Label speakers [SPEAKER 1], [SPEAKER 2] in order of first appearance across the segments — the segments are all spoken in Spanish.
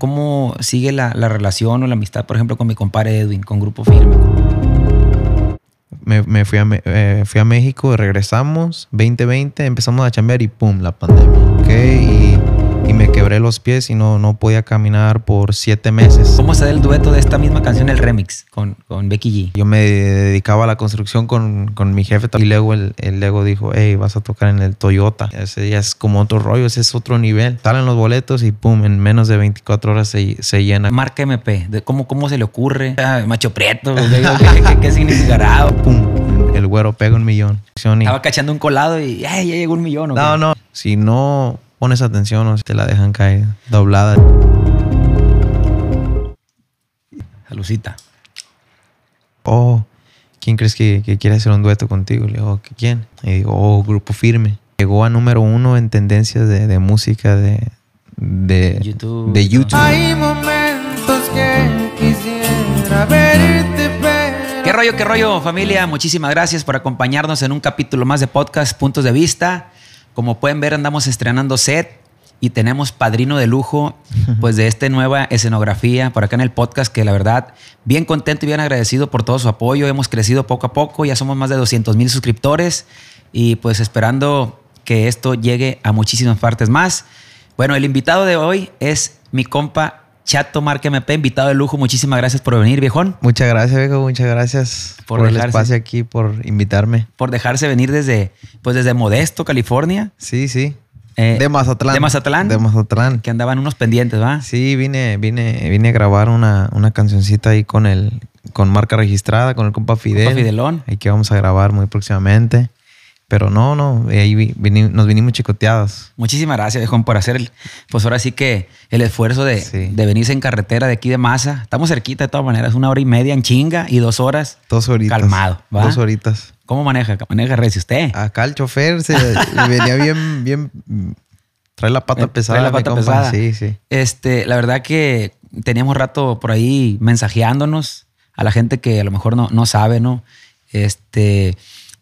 [SPEAKER 1] ¿Cómo sigue la, la relación o la amistad, por ejemplo, con mi compadre Edwin, con Grupo Firme?
[SPEAKER 2] Me, me fui, a, eh, fui a México, regresamos, 2020, empezamos a chambear y pum, la pandemia. ¿ok? Y me quebré los pies y no, no podía caminar por siete meses.
[SPEAKER 1] ¿Cómo se da el dueto de esta misma canción, el remix, con, con Becky G?
[SPEAKER 2] Yo me dedicaba a la construcción con, con mi jefe y luego el, el Lego dijo, hey, vas a tocar en el Toyota. Ese ya es como otro rollo, ese es otro nivel. Salen los boletos y pum, en menos de 24 horas se, se llena.
[SPEAKER 1] Marca MP, de cómo, ¿cómo se le ocurre? Ah, macho Prieto, ¿qué, qué, qué- qué significará?
[SPEAKER 2] Pum, el güero pega un millón.
[SPEAKER 1] Estaba cachando un colado y ya llegó un millón.
[SPEAKER 2] No, no. Si no pones atención, o te la dejan caer doblada.
[SPEAKER 1] Salucita.
[SPEAKER 2] Oh, ¿quién crees que, que quiere hacer un dueto contigo? Le digo, "¿Qué- ¿quién? Y digo, oh, Grupo Firme. Llegó a número uno en tendencias de, de música de, de
[SPEAKER 1] YouTube.
[SPEAKER 2] De YouTube.
[SPEAKER 3] Hay momentos que quisiera verte, pero
[SPEAKER 1] ¿Qué rollo, qué rollo, familia? Muchísimas gracias por acompañarnos en un capítulo más de podcast Puntos de Vista. Como pueden ver, andamos estrenando set y tenemos padrino de lujo, pues de esta nueva escenografía por acá en el podcast, que la verdad, bien contento y bien agradecido por todo su apoyo. Hemos crecido poco a poco, ya somos más de 200 mil suscriptores y pues esperando que esto llegue a muchísimas partes más. Bueno, el invitado de hoy es mi compa Chato Marque MP, invitado de lujo. Muchísimas gracias por venir, viejón.
[SPEAKER 2] Muchas gracias, viejo. Muchas gracias
[SPEAKER 1] Por
[SPEAKER 2] por, el espacio aquí, por invitarme.
[SPEAKER 1] por dejarse venir desde, pues desde Modesto, California,
[SPEAKER 2] Sí, sí.
[SPEAKER 1] Eh,
[SPEAKER 2] de Mazatlán.
[SPEAKER 1] de Mazatlán.
[SPEAKER 2] De Mazatlán.
[SPEAKER 1] que andaban unos pendientes, ¿va?
[SPEAKER 2] Sí, vine, vine, vine a grabar una, una cancioncita ahí con el, con marca registrada, con el compa Fidel.
[SPEAKER 1] Compa Fidelón.
[SPEAKER 2] Ahí que vamos a grabar muy próximamente. Pero no, no, ahí vini- nos vinimos chicoteados.
[SPEAKER 1] Muchísimas gracias, viejón, por hacer el, pues ahora sí que el esfuerzo de,
[SPEAKER 2] Sí.
[SPEAKER 1] de venirse en carretera de aquí de Maza. Estamos cerquita de todas maneras, una hora y media en chinga y dos horas.
[SPEAKER 2] Dos horitas.
[SPEAKER 1] Calmado, ¿va?
[SPEAKER 2] Dos horitas.
[SPEAKER 1] ¿Cómo maneja? Maneja recio usted.
[SPEAKER 2] Acá el chofer se venía bien, bien. Trae la pata
[SPEAKER 1] Eh,
[SPEAKER 2] pesada.
[SPEAKER 1] trae la pata pesada.
[SPEAKER 2] Sí, sí.
[SPEAKER 1] Este, la verdad que teníamos rato por ahí mensajeándonos a la gente que a lo mejor no, no sabe, ¿no? Este,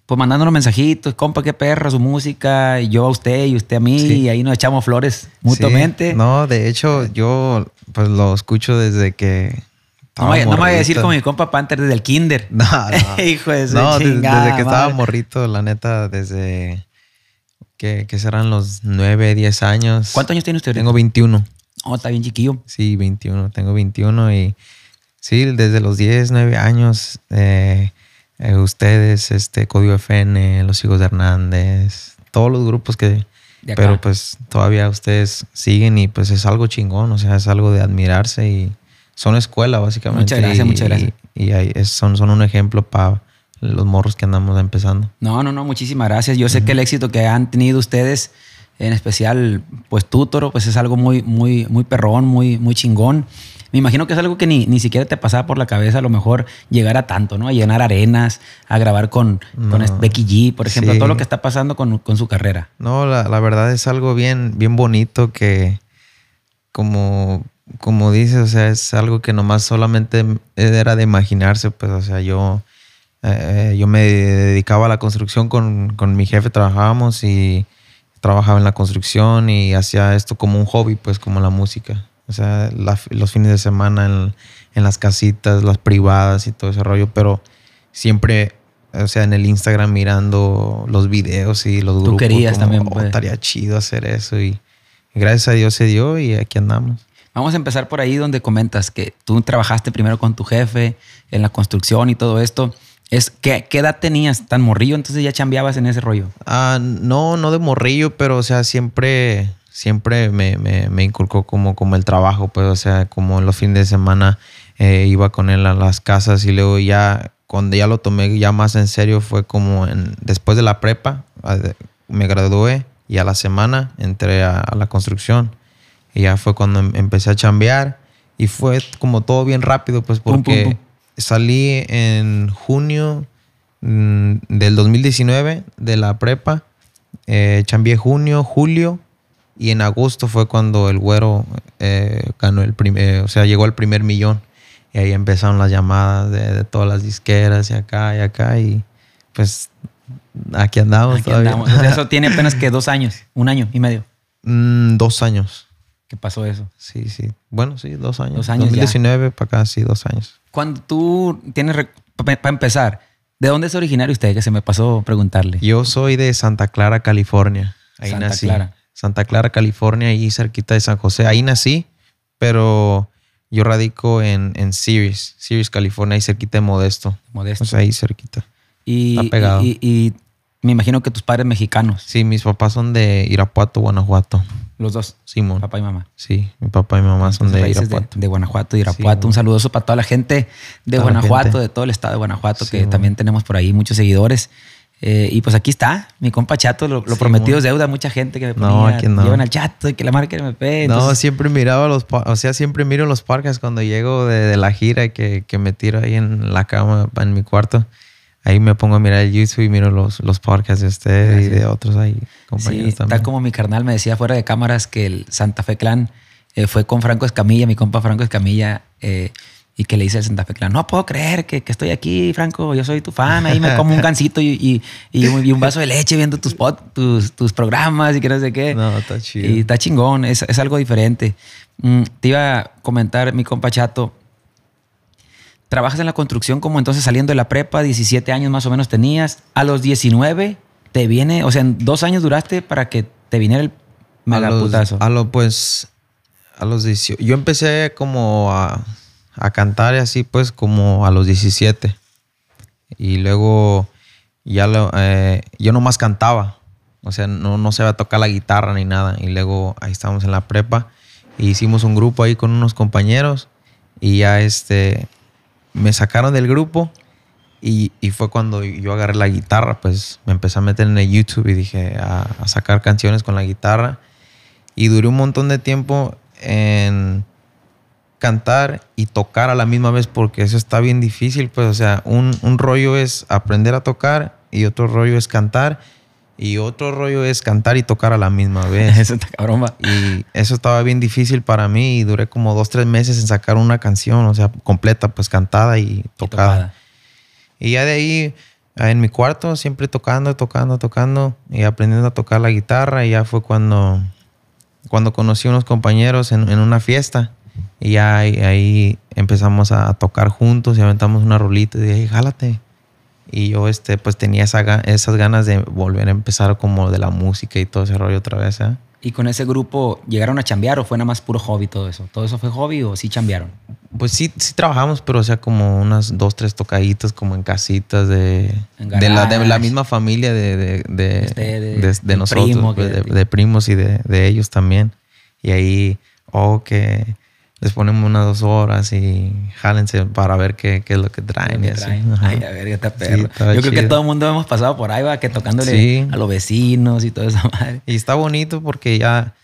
[SPEAKER 1] pues mandándonos mensajitos, compa, qué perra su música, y yo a usted y usted a mí,
[SPEAKER 2] Sí.
[SPEAKER 1] y ahí nos echamos flores mutuamente.
[SPEAKER 2] Sí. No, de hecho, yo pues lo escucho desde que.
[SPEAKER 1] No, me- no me voy a decir como mi compa Panther desde el kinder.
[SPEAKER 2] No, no.
[SPEAKER 1] Hijo de su
[SPEAKER 2] No,
[SPEAKER 1] chingada
[SPEAKER 2] desde que estaba
[SPEAKER 1] madre.
[SPEAKER 2] morrito, la neta, desde que, que serán los 9, 10 años.
[SPEAKER 1] ¿Cuántos años tiene usted?
[SPEAKER 2] Tengo 21.
[SPEAKER 1] Oh, está bien chiquillo.
[SPEAKER 2] Sí, 21. Tengo 21 y sí, desde los 10, 9 años, eh, eh, ustedes, este, Código FN, Los Hijos de Hernández, todos los grupos que... Pero pues todavía ustedes siguen y pues es algo chingón, o sea, es algo de admirarse y son escuela básicamente.
[SPEAKER 1] Muchas gracias,
[SPEAKER 2] y-
[SPEAKER 1] muchas gracias.
[SPEAKER 2] Y, ahí es- son, son un ejemplo para los morros que andamos empezando.
[SPEAKER 1] No, no, no, muchísimas gracias. Yo sé que el éxito que han tenido ustedes, en especial, pues tú, Toro, pues es algo muy, muy, muy perrón, muy, muy chingón. Me imagino que es algo que ni, ni siquiera te pasaba por la cabeza a lo mejor llegar a tanto, ¿no? A llenar arenas, a grabar con, con
[SPEAKER 2] No.
[SPEAKER 1] este Becky G, por ejemplo,
[SPEAKER 2] Sí.
[SPEAKER 1] todo lo que está pasando con, con su carrera.
[SPEAKER 2] No, la, la verdad es algo bien, bien bonito que, como, como dices, o sea, es algo que nomás solamente era de imaginarse, pues, o sea, yo, eh, yo me dedicaba a la construcción con, con mi jefe, trabajábamos y trabajaba en la construcción y hacía esto como un hobby, pues, como la música. O sea, la- los fines de semana en, en las casitas, las privadas y todo ese rollo, pero siempre, o sea, en el Instagram mirando los videos y los
[SPEAKER 1] Tú
[SPEAKER 2] grupos.
[SPEAKER 1] querías
[SPEAKER 2] como,
[SPEAKER 1] también,
[SPEAKER 2] "Oh,
[SPEAKER 1] pues".
[SPEAKER 2] estaría chido hacer eso y, y gracias a Dios se dio y aquí andamos.
[SPEAKER 1] Vamos a empezar por ahí donde comentas que tú trabajaste primero con tu jefe en la construcción y todo esto. Es, ¿qué, qué edad tenías? ¿Tan morrillo? Entonces ya chambeabas en ese rollo.
[SPEAKER 2] Ah, no, no de morrillo, pero o sea, siempre, siempre me, me, me inculcó como, como el trabajo, pues, o sea, como los fines de semana eh, iba con él a las casas y luego ya, cuando ya lo tomé ya más en serio fue como en, después de la prepa, me gradué y a la semana entré a, a la construcción y ya fue cuando em- empecé a chambear y fue como todo bien rápido, pues,
[SPEAKER 1] Pum, pum,
[SPEAKER 2] porque
[SPEAKER 1] pum.
[SPEAKER 2] salí en junio mm, del 2019 de la prepa. Eh, junio, julio y en agosto fue cuando el güero eh, ganó el primer, o sea, llegó al primer millón. Y ahí empezaron las llamadas de, de todas las disqueras y acá y acá y pues aquí andamos
[SPEAKER 1] Aquí
[SPEAKER 2] todavía.
[SPEAKER 1] andamos. Eso tiene apenas que dos años, un año y medio.
[SPEAKER 2] Mm, dos años.
[SPEAKER 1] que pasó eso.
[SPEAKER 2] Sí, sí. Bueno, sí, dos años.
[SPEAKER 1] Dos años ya.
[SPEAKER 2] 2019 para acá, sí, dos años.
[SPEAKER 1] Cuando tú tienes, para empezar, ¿de dónde es originario usted? Que se me pasó preguntarle.
[SPEAKER 2] Yo soy de Santa Clara, California. Ahí
[SPEAKER 1] Santa
[SPEAKER 2] nací.
[SPEAKER 1] Clara.
[SPEAKER 2] Santa Clara, California, ahí cerquita de San José. Ahí nací, pero yo radico en, en Ceres, Ceres, California, ahí cerquita de Modesto.
[SPEAKER 1] Modesto.
[SPEAKER 2] O sea, ahí cerquita.
[SPEAKER 1] y,
[SPEAKER 2] está pegado.
[SPEAKER 1] y- y me imagino que tus padres mexicanos,
[SPEAKER 2] Sí, mis papás son de Irapuato, Guanajuato.
[SPEAKER 1] los dos,
[SPEAKER 2] Simón.
[SPEAKER 1] papá y mamá.
[SPEAKER 2] Sí, mi papá y mamá son
[SPEAKER 1] Entonces,
[SPEAKER 2] de Irapuato.
[SPEAKER 1] de, Guanajuato y Irapuato.
[SPEAKER 2] Sí,
[SPEAKER 1] Un saludoso para toda la gente de
[SPEAKER 2] Toda
[SPEAKER 1] Guanajuato,
[SPEAKER 2] gente.
[SPEAKER 1] de todo el estado de Guanajuato,
[SPEAKER 2] Sí,
[SPEAKER 1] que también tenemos por ahí muchos seguidores. Eh, y pues aquí está, mi compa Chato, lo, lo
[SPEAKER 2] Sí,
[SPEAKER 1] prometido es deuda. Mucha gente que me
[SPEAKER 2] No,
[SPEAKER 1] ponía,
[SPEAKER 2] aquí no.
[SPEAKER 1] llevan al Chato y que la marca MP.
[SPEAKER 2] No,
[SPEAKER 1] entonces-
[SPEAKER 2] siempre miraba los, o sea, siempre miro los parques cuando llego de, de la gira que, que me tiro ahí en la cama, en mi cuarto. Ahí me pongo a mirar el YouTube y miro los, los podcasts de usted y
[SPEAKER 1] Gracias.
[SPEAKER 2] de otros ahí,
[SPEAKER 1] Sí,
[SPEAKER 2] compañeros
[SPEAKER 1] tal
[SPEAKER 2] también.
[SPEAKER 1] como mi carnal me decía fuera de cámaras que el Santa Fe Clan eh, fue con Franco Escamilla, mi compa Franco Escamilla, eh, y que le dice al Santa Fe Clan, no puedo creer que, que estoy aquí, Franco, yo soy tu fan, ahí me como un gancito y, y- y un, y un vaso de leche viendo tus, pod- tus, tus programas y que no sé qué.
[SPEAKER 2] No, está chido.
[SPEAKER 1] Y está chingón, es, es algo diferente. Mm, te iba a comentar, mi compa Chato, trabajas en la construcción como entonces saliendo de la prepa, 17 años más o menos tenías. A los 19 te viene, o sea, en dos años duraste para que te viniera el
[SPEAKER 2] a los,
[SPEAKER 1] megaputazo.
[SPEAKER 2] a lo, pues, a los 18. Yo empecé como a, a cantar y así, pues, como a los 17. Y luego ya lo, eh, yo cantaba. O sea, no, no sabía tocar la guitarra ni nada. Y luego ahí estábamos en la prepa. Y hicimos un grupo ahí con unos compañeros. Y ya este, me sacaron del grupo. Y, fue cuando yo agarré la guitarra, pues me empecé a meter en YouTube y dije a, a sacar canciones con la guitarra. Y duré un montón de tiempo en cantar y tocar a la misma vez porque eso está bien difícil. Pues, o sea, un, un rollo es aprender a tocar y otro rollo es cantar y otro rollo es cantar y tocar a la misma vez.
[SPEAKER 1] Eso está cabrón.
[SPEAKER 2] Y eso estaba bien difícil para mí y duré como dos, tres meses en sacar una canción, o sea, completa, pues cantada y
[SPEAKER 1] Y
[SPEAKER 2] tocada. Y ya de ahí, ah, en mi cuarto, siempre tocando, tocando, tocando y aprendiendo a tocar la guitarra. Y ya fue cuando, cuando conocí a unos compañeros en, en una fiesta. Y ya ahí, ahí empezamos a tocar juntos y aventamos una rolita y dije, "Hey, jálate. Y yo, este, pues tenía esa esas ganas de volver a empezar como de la música y todo ese rollo otra vez, ¿eh?
[SPEAKER 1] ¿Y con ese grupo llegaron a chambear o fue nada más puro hobby todo eso? ¿Todo eso fue hobby o sí chambearon?
[SPEAKER 2] Pues sí, sí trabajamos, pero o sea, como unas dos, tres tocaditas como en casitas de,
[SPEAKER 1] En
[SPEAKER 2] de, la, de la misma familia de, de, de,
[SPEAKER 1] Ustedes,
[SPEAKER 2] de- de nosotros,
[SPEAKER 1] primo
[SPEAKER 2] pues, de, primos y de, de ellos también. Y ahí, oh, que les ponemos unas dos horas y jálense para ver qué, qué es lo que traen. y
[SPEAKER 1] que
[SPEAKER 2] así.
[SPEAKER 1] Ay, a ver, está perro. Yo creo que todo el mundo hemos pasado por ahí, va, que tocándole
[SPEAKER 2] Sí.
[SPEAKER 1] a los vecinos y toda esa madre.
[SPEAKER 2] Y está bonito porque ya,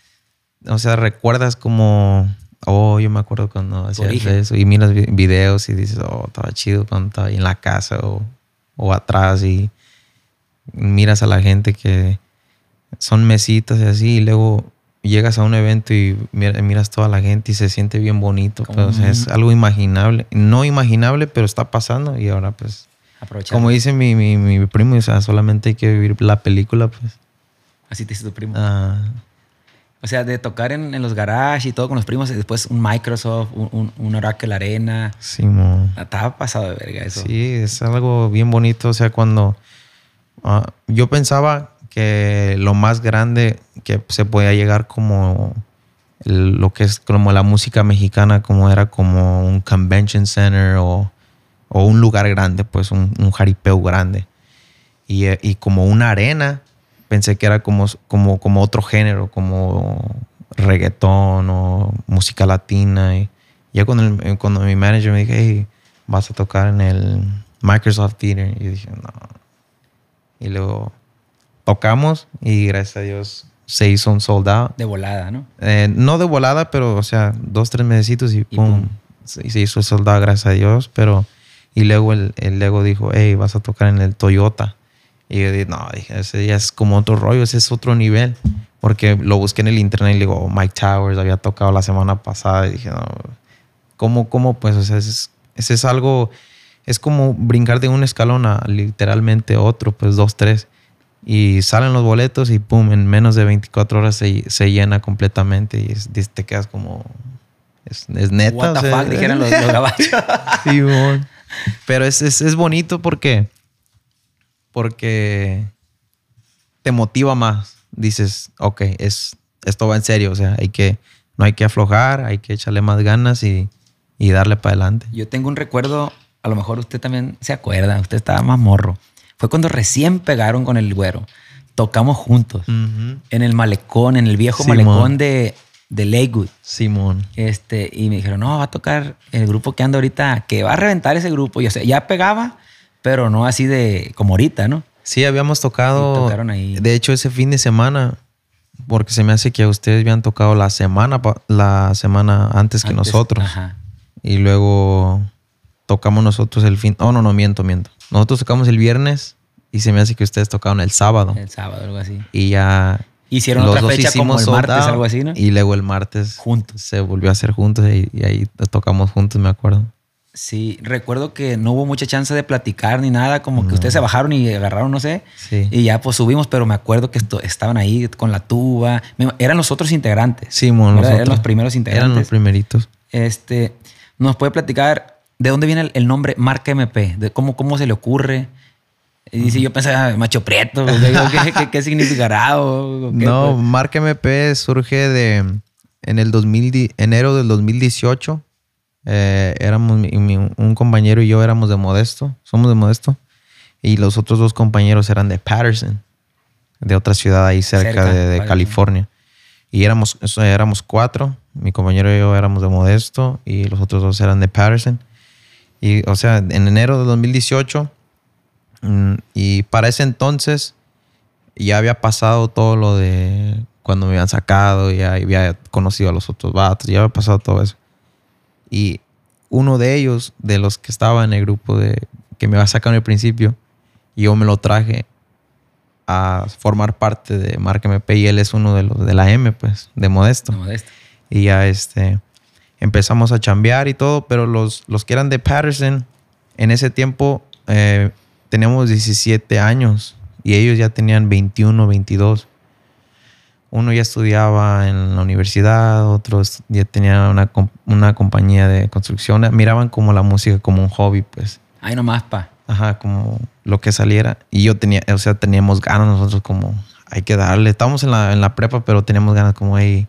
[SPEAKER 2] o sea, recuerdas como, oh, yo me acuerdo cuando hacías
[SPEAKER 1] origen.
[SPEAKER 2] eso y miras vi- videos y dices, oh, estaba chido cuando estaba ahí en la casa o, o atrás y miras a la gente que son mesitas y así y luego llegas a un evento y mira- miras toda la gente y se siente bien bonito. pues, o sea, es algo imaginable, no imaginable, pero está pasando y ahora pues,
[SPEAKER 1] Aprovechando.
[SPEAKER 2] como dice mi, mi, mi primo, o sea, solamente hay que vivir la película, pues.
[SPEAKER 1] Así te dice tu primo.
[SPEAKER 2] ah,
[SPEAKER 1] O sea, de tocar en, en los garages y todo con los primos, y después un Microsoft, un, un, Oracle Arena.
[SPEAKER 2] Simón.
[SPEAKER 1] Estaba pasado de verga eso.
[SPEAKER 2] Sí, es algo bien bonito. O sea, cuando ah, yo pensaba que lo más grande que se podía llegar como lo que es como la música mexicana, como era como un convention center o, o un lugar grande, pues un, un jaripeo grande. Y, eh, y como una arena, pensé que era como, como, como otro género, como reggaetón o música latina. Y ya cuando, el- cuando mi manager me dijo, hey, vas a tocar en el Microsoft Theater. Y dije, no. Y luego tocamos y gracias a Dios se hizo un sold out.
[SPEAKER 1] De volada, ¿no?
[SPEAKER 2] Eh, no de volada, pero o sea, dos, tres mesecitos y,
[SPEAKER 1] Y
[SPEAKER 2] pum.
[SPEAKER 1] pum.
[SPEAKER 2] Se, hizo el sold out, gracias a Dios. Pero, y luego el, el Lego dijo, hey, vas a tocar en el Toyota. Y yo dije, no, dije, ese ya es como otro rollo, ese es otro nivel. Porque lo busqué en el internet y le digo, oh, Mike Towers había tocado la semana pasada. Y dije, no, ¿cómo, cómo? Pues, o sea, ese es, ese es algo, es como brincar de un escalón a literalmente otro, pues dos, tres. Y salen los boletos y pum, en menos de 24 horas se, se llena completamente y es- te quedas como... Es, es neta.
[SPEAKER 1] What
[SPEAKER 2] o
[SPEAKER 1] the
[SPEAKER 2] sea,
[SPEAKER 1] fuck, dijeron los, los gabachos.
[SPEAKER 2] Sí, mon. Pero es, es, es bonito porque. Porque te motiva más. Dices, ok, es, esto va en serio. O sea, hay que, no hay que aflojar, hay que echarle más ganas y, y darle para adelante.
[SPEAKER 1] Yo tengo un recuerdo, a lo mejor usted también se acuerda, usted estaba más morro. Fue cuando recién pegaron con el güero. Tocamos juntos en el malecón, en el viejo
[SPEAKER 2] Simón.
[SPEAKER 1] malecón de, de Lakewood.
[SPEAKER 2] Simón.
[SPEAKER 1] Este, y me dijeron, no, va a tocar el grupo que anda ahorita, que va a reventar ese grupo. Y o sea, ya pegaba, pero no así de como ahorita, ¿no?
[SPEAKER 2] Sí, habíamos tocado.
[SPEAKER 1] tocaron ahí.
[SPEAKER 2] De hecho, ese fin de semana. Porque se me hace que ustedes habían tocado la semana, la semana antes que
[SPEAKER 1] Antes-
[SPEAKER 2] nosotros.
[SPEAKER 1] Ajá.
[SPEAKER 2] Y luego tocamos nosotros el fin. Oh, no, no, miento, miento. Nosotros tocamos el viernes y se me hace que ustedes tocaron el sábado.
[SPEAKER 1] El sábado, algo así.
[SPEAKER 2] Y ya.
[SPEAKER 1] Hicieron
[SPEAKER 2] los
[SPEAKER 1] otra
[SPEAKER 2] dos
[SPEAKER 1] fecha como el martes,
[SPEAKER 2] out,
[SPEAKER 1] algo así, ¿no?
[SPEAKER 2] Y luego el martes
[SPEAKER 1] Juntos.
[SPEAKER 2] se volvió a hacer juntos y, y ahí tocamos juntos, me acuerdo.
[SPEAKER 1] Sí, recuerdo que no hubo mucha chance de platicar ni nada, como que ustedes se bajaron y agarraron, no sé.
[SPEAKER 2] Sí.
[SPEAKER 1] Y ya pues subimos, pero me acuerdo que esto- estaban ahí con la tuba. Eran los otros integrantes.
[SPEAKER 2] Simón,
[SPEAKER 1] ¿verdad? Eran los primeros
[SPEAKER 2] Eran los
[SPEAKER 1] integrantes.
[SPEAKER 2] primeritos.
[SPEAKER 1] Este, ¿nos puede platicar de dónde viene el, el nombre Marca MP? De cómo, cómo se le ocurre. Y dice, yo pensaba, macho prieto, ¿qué, qué, qué significará? O, qué,
[SPEAKER 2] No,
[SPEAKER 1] pues?
[SPEAKER 2] Marca MP surge de en el 2000, di- enero del 2018. Eh, éramos mi- un compañero y yo éramos de Modesto, somos de Modesto, y los otros dos compañeros eran de Patterson, de otra ciudad ahí cerca,
[SPEAKER 1] Cerca,
[SPEAKER 2] de, de. California. Y éramos, éramos cuatro, mi compañero y yo éramos de Modesto y los otros dos eran de Patterson. Y, o sea, en enero de 2018, mm, y para ese entonces ya había pasado todo lo de cuando me habían sacado, ya había conocido a los otros vatos, ya había pasado todo eso. Y uno de ellos, de los que estaba en el grupo de que me había sacado en el principio, yo me lo traje a formar parte de Marca MP y él es uno de los de la M, pues, de Modesto.
[SPEAKER 1] No, Modesto.
[SPEAKER 2] Y ya este empezamos a chambear y todo, pero los, los que eran de Patterson, en ese tiempo eh, teníamos 17 años y ellos ya tenían 21, 22. Uno ya estudiaba en la universidad, otros ya tenían una, una compañía de construcción. Miraban como la música como un hobby, pues.
[SPEAKER 1] Ahí nomás, pa.
[SPEAKER 2] Ajá, como lo que saliera. Y yo tenía, o sea, teníamos ganas nosotros como, hay que darle. Estábamos en la, en la prepa, pero teníamos ganas como, hey,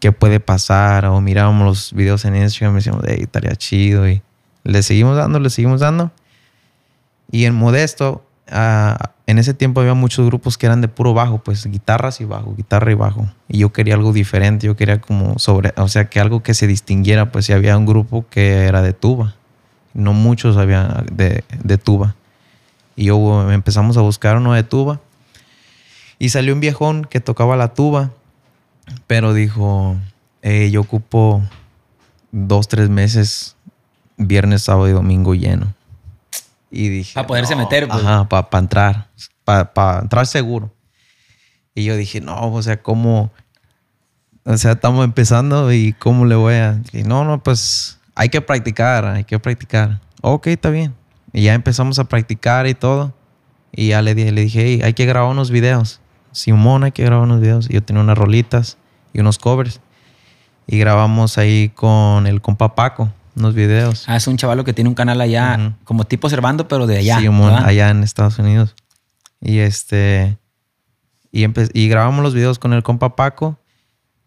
[SPEAKER 2] ¿qué puede pasar? O mirábamos los videos en Instagram y decíamos, hey, estaría chido. Y le seguimos dando, le seguimos dando. Y en Modesto, ah, en ese tiempo había muchos grupos que eran de puro bajo, pues guitarras y bajo, guitarra y bajo. Y yo quería algo diferente, yo quería como sobre, o sea, que algo que se distinguiera, pues si había un grupo que era de tuba. No muchos había de, de tuba. Y yo empezamos a buscar uno de tuba. Y salió un viejón que tocaba la tuba, pero dijo, "Eh, yo ocupo dos, tres meses, viernes, sábado y domingo lleno. Y dije...
[SPEAKER 1] Pa' poderse meter, pues.
[SPEAKER 2] Ajá, para entrar, para entrar seguro. Y yo dije, no, o sea, ¿cómo? O sea, estamos empezando y ¿cómo le voy a...? Y no, no, pues hay que practicar, hay que practicar. Ok, está bien. Y ya empezamos a practicar y todo. Y ya le, di- le dije, "Hey, hay que grabar unos videos. Simón, hay que grabar unos videos. Y yo tenía unas rolitas y unos covers. Y grabamos ahí con el compa Paco, unos videos.
[SPEAKER 1] Ah, es un chavalo que tiene un canal allá, como tipo Servando, pero de allá.
[SPEAKER 2] Simón,
[SPEAKER 1] ¿verdad?
[SPEAKER 2] allá en Estados Unidos. Y este. Y, y grabamos los videos con el compa Paco.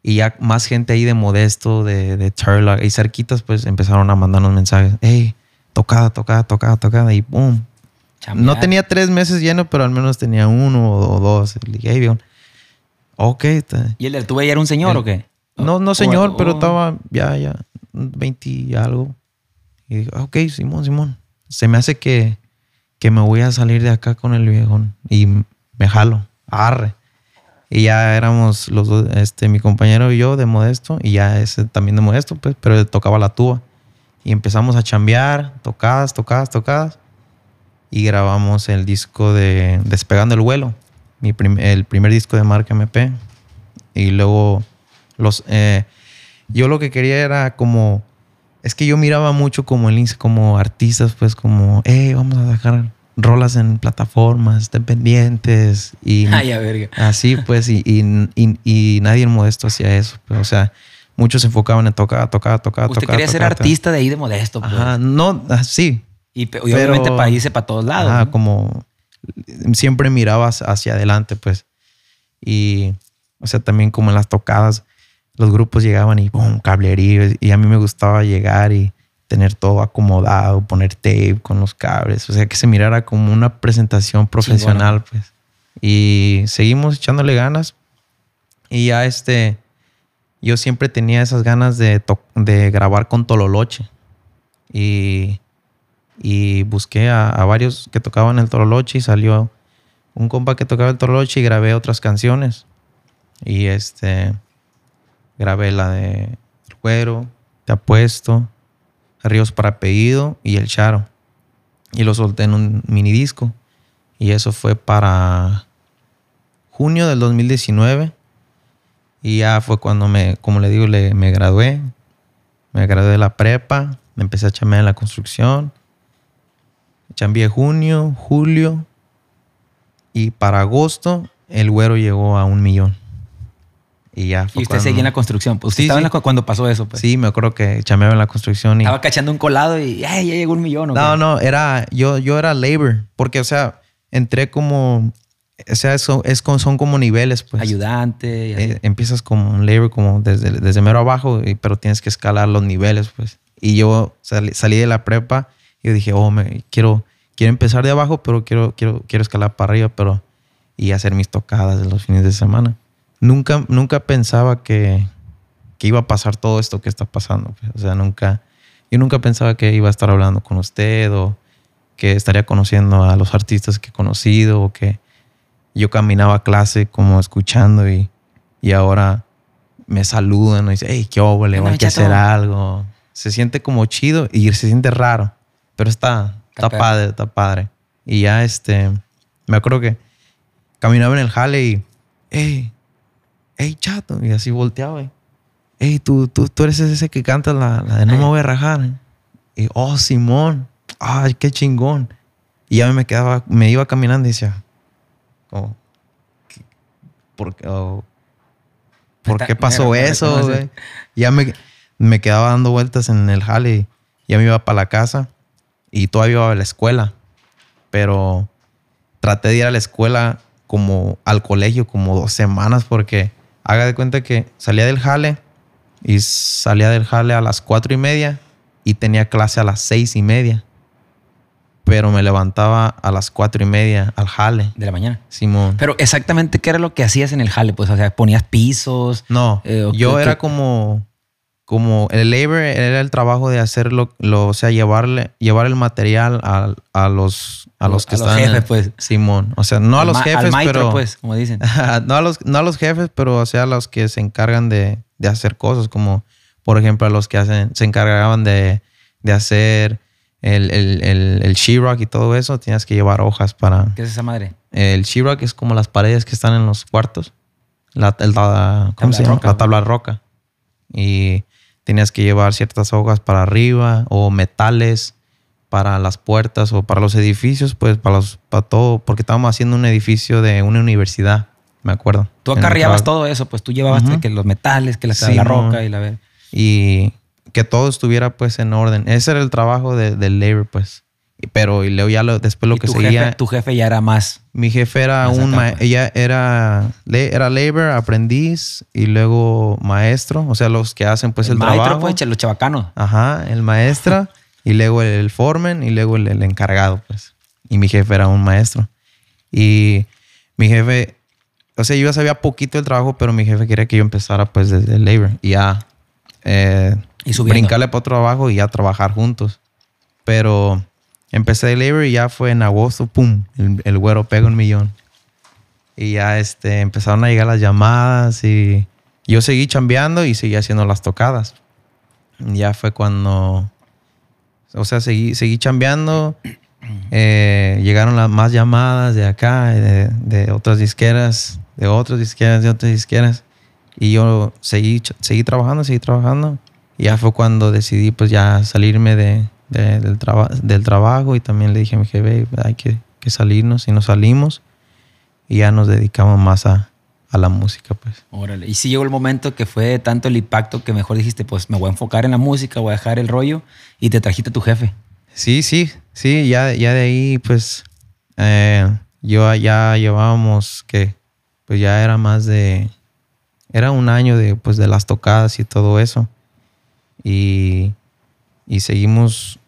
[SPEAKER 2] Y ya más gente ahí de Modesto, de, de Turlock y cerquitas, pues empezaron a mandarnos mensajes. Hey, tocada, tocada, tocada, tocada. Y boom.
[SPEAKER 1] Chambear.
[SPEAKER 2] No tenía tres meses lleno, pero al menos tenía uno o dos. Le dije, hey, ok. está-
[SPEAKER 1] ¿Y el tuve ya era un señor
[SPEAKER 2] El-
[SPEAKER 1] o qué?
[SPEAKER 2] No, no señor,
[SPEAKER 1] o-
[SPEAKER 2] pero estaba ya, ya, 20 y algo. Y dije, "Ah, ok, Simón, Simón. Se me hace que, que me voy a salir de acá con el viejón. Y me jalo, arre. Y ya éramos los dos, este, mi compañero y yo de Modesto, y ya ese también de Modesto, pues, pero tocaba la tuba. Y empezamos a chambear, tocadas, tocadas, tocadas. Y grabamos el disco de Despegando el Vuelo, mi prim- el primer disco de marca MP. Y luego los eh, yo lo que quería era como es que yo miraba mucho como el como artistas pues como hey vamos a sacar rolas en plataformas dependientes y
[SPEAKER 1] Ay, a verga.
[SPEAKER 2] así pues y, y- y- y nadie en Modesto hacía eso. pues, o sea, muchos se enfocaban en tocar, tocar, tocar,
[SPEAKER 1] Usted
[SPEAKER 2] tocar.
[SPEAKER 1] quería ser
[SPEAKER 2] tocar, tocar.
[SPEAKER 1] artista de ahí de modesto, pues.
[SPEAKER 2] Ajá, no, ah, sí.
[SPEAKER 1] Y, y obviamente
[SPEAKER 2] pero-
[SPEAKER 1] para irse para todos lados.
[SPEAKER 2] Ajá,
[SPEAKER 1] ¿no?
[SPEAKER 2] como siempre mirabas hacia adelante, pues. Y, o sea, también como en las tocadas, los grupos llegaban y boom, cablerío. Y a mí me gustaba llegar y tener todo acomodado, poner tape con los cables. O sea, que se mirara como una presentación profesional, pues. Y seguimos echándole ganas. Y ya este, yo siempre tenía esas ganas de, de grabar con Tololoche. Y y busqué a, varios que tocaban el Toroloche y salió un compa que tocaba el Toroloche y grabé otras canciones. Y este, grabé la de El Güero, Te Apuesto, Ríos para Apellido y El Charo. Y lo solté en un mini disco. Y eso fue para junio del 2019. Y ya fue cuando me, como le digo, le, me gradué. Me gradué de la prepa. Me empecé a chambear en la construcción. Chambeé junio, julio. Y para agosto, el güero llegó a un millón. Y ya fue
[SPEAKER 1] Y usted
[SPEAKER 2] cuando-
[SPEAKER 1] seguía en la construcción. Pues usted
[SPEAKER 2] Sí,
[SPEAKER 1] estaba en
[SPEAKER 2] sí.
[SPEAKER 1] la cu- cuando pasó eso, pues.
[SPEAKER 2] Sí, me acuerdo que chambeaba en la construcción y...
[SPEAKER 1] Estaba cachando un colado y ay, ya llegó un millón. ¿o
[SPEAKER 2] No,
[SPEAKER 1] qué?
[SPEAKER 2] no, era, yo, yo era labor, porque, o sea, entré como, o sea, eso es, son como niveles, pues.
[SPEAKER 1] Ayudante.
[SPEAKER 2] Eh, empiezas como un labor, como desde, desde mero abajo, pero tienes que escalar los niveles, pues. Y yo salí, salí de la prepa yo dije, oh, me, quiero, quiero empezar de abajo, pero quiero, quiero, quiero escalar para arriba, pero, y hacer mis tocadas de los fines de semana. Nunca, nunca pensaba que, que iba a pasar todo esto que está pasando. pues. O sea, nunca, yo nunca pensaba que iba a estar hablando con usted o que estaría conociendo a los artistas que he conocido o que yo caminaba a clase como escuchando y, y ahora me saludan y dicen, hey, qué óvole, hay que hacer algo. Se siente como chido y se siente raro, pero está, está padre, está padre. Y ya este, me acuerdo que caminaba en el jale y, hey, hey, chato, y así volteaba. Y, hey, tú, tú, tú eres ese que canta la, la de No me voy a rajar. Y, oh, Simón, ay, qué chingón. Y ya me quedaba, me iba caminando y decía, ¿qué- ¿por qué, oh, ¿por
[SPEAKER 1] Está-
[SPEAKER 2] qué pasó
[SPEAKER 1] me- me
[SPEAKER 2] eso, güey? Ya me, me quedaba dando vueltas en el jale y ya me iba para la casa y todavía iba a la escuela. Pero traté de ir a la escuela como al colegio como dos semanas porque haga de cuenta que salía del jale y salía del jale a las cuatro y media y tenía clase a las seis y media. Pero me levantaba a las cuatro y media al jale,
[SPEAKER 1] De la mañana.
[SPEAKER 2] Simón.
[SPEAKER 1] Pero exactamente, ¿qué era lo que hacías en el jale? Pues, o sea, ponías pisos.
[SPEAKER 2] No,
[SPEAKER 1] Eh,
[SPEAKER 2] yo era como, como el labor era el trabajo de hacerlo, lo, o sea, llevarle, llevar el material a, a los, a los
[SPEAKER 1] los-
[SPEAKER 2] que
[SPEAKER 1] a los
[SPEAKER 2] están. en-
[SPEAKER 1] jefes, pues.
[SPEAKER 2] Simón, o sea, no a los
[SPEAKER 1] ma-
[SPEAKER 2] jefes,
[SPEAKER 1] al maestro,
[SPEAKER 2] pero
[SPEAKER 1] pues, como dicen.
[SPEAKER 2] no a los, no a los jefes, pero o sea, a los que se encargan de, de hacer cosas, como por ejemplo a los que hacen, se encargaban de, de hacer el, el, el, el sheetrock y todo eso, tenías que llevar hojas para,
[SPEAKER 1] ¿Qué es esa madre?
[SPEAKER 2] el sheetrock es como las paredes que están en los cuartos. La, el- la- ¿cómo
[SPEAKER 1] Tabla
[SPEAKER 2] se llama?
[SPEAKER 1] roca,
[SPEAKER 2] La tabla roca. Y tenías que llevar ciertas hojas para arriba o metales para las puertas o para los edificios, pues para, los, para todo, porque estábamos haciendo un edificio de una universidad, me acuerdo.
[SPEAKER 1] Tú acarreabas todo eso, pues tú llevabas que los metales, que la,
[SPEAKER 2] Sí,
[SPEAKER 1] la roca y la.
[SPEAKER 2] Y que todo estuviera pues en orden. Ese era el trabajo de- del labor, pues. Pero y luego ya lo- después lo
[SPEAKER 1] Y
[SPEAKER 2] que
[SPEAKER 1] tu
[SPEAKER 2] seguía...
[SPEAKER 1] Jefe, tu jefe ya era más.
[SPEAKER 2] Mi jefe era
[SPEAKER 1] Más
[SPEAKER 2] un ma-
[SPEAKER 1] pues.
[SPEAKER 2] ella era era labor, aprendiz y luego maestro, o sea, los que hacen pues el,
[SPEAKER 1] maestro,
[SPEAKER 2] trabajo.
[SPEAKER 1] pues, los chavacanos.
[SPEAKER 2] Ajá, el maestro y luego el, el foreman y luego el, el encargado, pues. Y mi jefe era un maestro. Y mi jefe, o sea, yo ya sabía poquito del trabajo, pero mi jefe quería que yo empezara pues desde el labor y ya eh,
[SPEAKER 1] Y
[SPEAKER 2] brincarle para otro trabajo y ya trabajar juntos. Pero empecé de labor y ya fue en agosto, pum, el, el güero pega un millón. Y ya este, empezaron a llegar las llamadas y yo seguí chambeando y seguí haciendo las tocadas. Ya fue cuando, o sea, seguí, seguí chambeando. eh, llegaron las más llamadas de acá, de, de otras disqueras, de otras disqueras, de otras disqueras. Y yo seguí, seguí trabajando, seguí trabajando. Y ya fue cuando decidí pues ya salirme de, de- del, traba- del trabajo y también le dije a mi jefe, hay que, que salirnos y nos salimos y ya nos dedicamos más a, a la música, pues.
[SPEAKER 1] Órale. Y sí llegó el momento que fue tanto el impacto que mejor dijiste, pues me voy a enfocar en la música, voy a dejar el rollo y te trajiste a tu jefe.
[SPEAKER 2] Sí, sí, sí, ya, ya de ahí, pues, eh, yo ya llevábamos que, pues ya era más de, era un año de, pues, de las tocadas y todo eso. Y, y seguimos,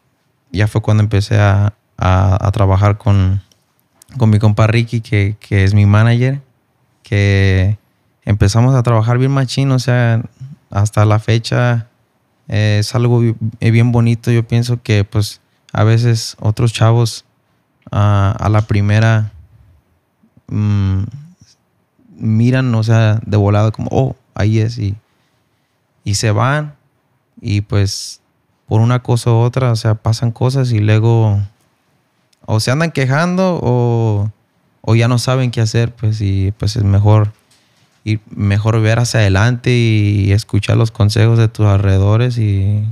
[SPEAKER 2] ya fue cuando empecé a, a- trabajar con, con mi compa Ricky, que, que es mi manager, que empezamos a trabajar bien machín, o sea, hasta la fecha eh, es algo eh, bien bonito. Yo pienso que pues a veces otros chavos ah, a la primera mm, miran, o sea, de volado como, oh, ahí es, y, y se van, y pues por una cosa u otra, o sea, pasan cosas y luego o se andan quejando o, o ya no saben qué hacer, pues, y pues es mejor ir, mejor ver hacia adelante y escuchar los consejos de tus alrededores y,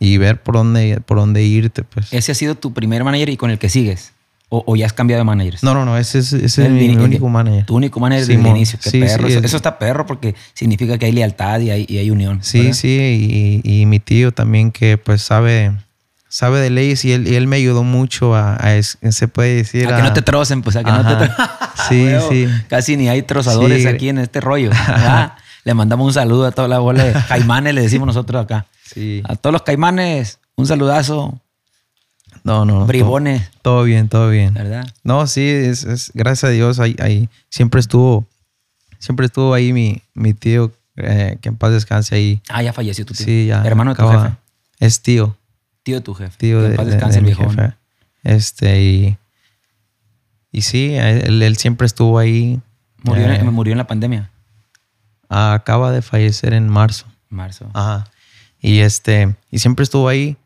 [SPEAKER 2] y ver por dónde, por dónde irte, pues.
[SPEAKER 1] ¿Ese ha sido tu primer manager y con el que sigues? ¿O, o ya has cambiado de managers?
[SPEAKER 2] No, no, no, ese es, ese
[SPEAKER 1] El
[SPEAKER 2] mi único manager.
[SPEAKER 1] Tu único manager desde el inicio. Qué
[SPEAKER 2] Sí,
[SPEAKER 1] perro.
[SPEAKER 2] sí,
[SPEAKER 1] eso,
[SPEAKER 2] es-
[SPEAKER 1] eso está perro porque significa que hay lealtad y hay, y hay unión.
[SPEAKER 2] Sí,
[SPEAKER 1] ¿verdad?
[SPEAKER 2] sí, y, y mi tío también que pues sabe, sabe de leyes y él, y él me ayudó mucho a, a se puede decir,
[SPEAKER 1] A que no te trocen, pues a que no te
[SPEAKER 2] Ajá.
[SPEAKER 1] tro-
[SPEAKER 2] Sí,
[SPEAKER 1] Huevo.
[SPEAKER 2] sí.
[SPEAKER 1] Casi ni hay trozadores
[SPEAKER 2] Sí.
[SPEAKER 1] aquí en este rollo. Le mandamos un saludo a toda la bola de caimanes, le decimos nosotros acá.
[SPEAKER 2] Sí.
[SPEAKER 1] A todos los caimanes, un saludazo.
[SPEAKER 2] No, no.
[SPEAKER 1] Bribones,
[SPEAKER 2] Todo, todo bien, todo bien.
[SPEAKER 1] ¿verdad?
[SPEAKER 2] No, sí, es, es- gracias a Dios, ahí, ahí siempre estuvo, siempre estuvo ahí mi, mi tío, eh, que en paz descanse ahí.
[SPEAKER 1] Ah, ya falleció tu tío.
[SPEAKER 2] Sí, ya.
[SPEAKER 1] Hermano de tu jefe.
[SPEAKER 2] Es tío,
[SPEAKER 1] Tío de tu jefe.
[SPEAKER 2] tío
[SPEAKER 1] Que
[SPEAKER 2] de,
[SPEAKER 1] en paz
[SPEAKER 2] de-
[SPEAKER 1] descanse
[SPEAKER 2] de
[SPEAKER 1] el
[SPEAKER 2] mi jefe. Este, y, y sí, él, él siempre estuvo ahí.
[SPEAKER 1] Murió,
[SPEAKER 2] Eh,
[SPEAKER 1] en, murió en la pandemia.
[SPEAKER 2] acaba de fallecer en marzo.
[SPEAKER 1] Marzo.
[SPEAKER 2] Ajá. Y este, y siempre estuvo ahí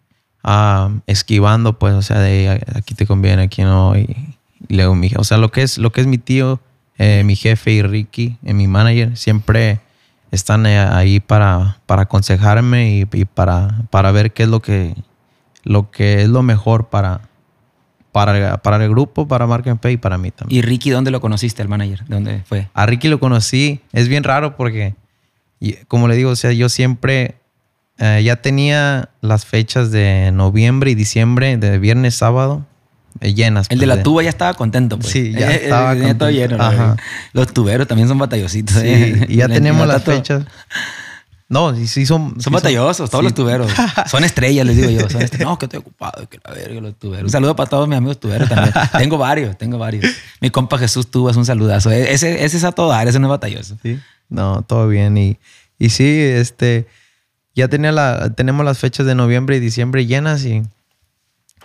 [SPEAKER 2] esquivando, pues, o sea, de aquí te conviene, aquí no. Y, y luego mi, o sea, lo que es, lo que es mi tío, eh, mi jefe y Ricky, eh, mi manager, siempre están eh, ahí para, para aconsejarme y, y para, para ver qué es lo que, lo que es lo mejor para, para, para el grupo, para Mark and Pay y para mí también.
[SPEAKER 1] ¿Y Ricky dónde lo conociste, el manager? ¿De dónde fue?
[SPEAKER 2] A Ricky lo conocí. Es bien raro porque, como le digo, o sea, yo siempre eh, ya tenía las fechas de noviembre y diciembre, de viernes, sábado, eh, llenas.
[SPEAKER 1] El de
[SPEAKER 2] pues,
[SPEAKER 1] la tuba ya estaba contento, pues.
[SPEAKER 2] Sí, ya
[SPEAKER 1] Eh,
[SPEAKER 2] estaba
[SPEAKER 1] tenía todo
[SPEAKER 2] contento.
[SPEAKER 1] lleno.
[SPEAKER 2] Ajá.
[SPEAKER 1] Los tuberos también son batallositos.
[SPEAKER 2] Sí,
[SPEAKER 1] ¿eh?
[SPEAKER 2] y ya tenemos las
[SPEAKER 1] todo-
[SPEAKER 2] fechas. No, sí, sí son. sí
[SPEAKER 1] Son batallosos, todos
[SPEAKER 2] sí.
[SPEAKER 1] los tuberos. Son estrellas, les digo yo. Son estrellas. No, que estoy ocupado, que la verga, los tuberos. Un saludo para todos mis amigos tuberos también. tengo varios, tengo varios. Mi compa Jesús Tubas, un saludazo. E- Ese, ese es a todo dar, ese no es batalloso.
[SPEAKER 2] Sí. No, todo bien. Y, y sí, este, ya tenía la, tenemos las fechas de noviembre y diciembre llenas y,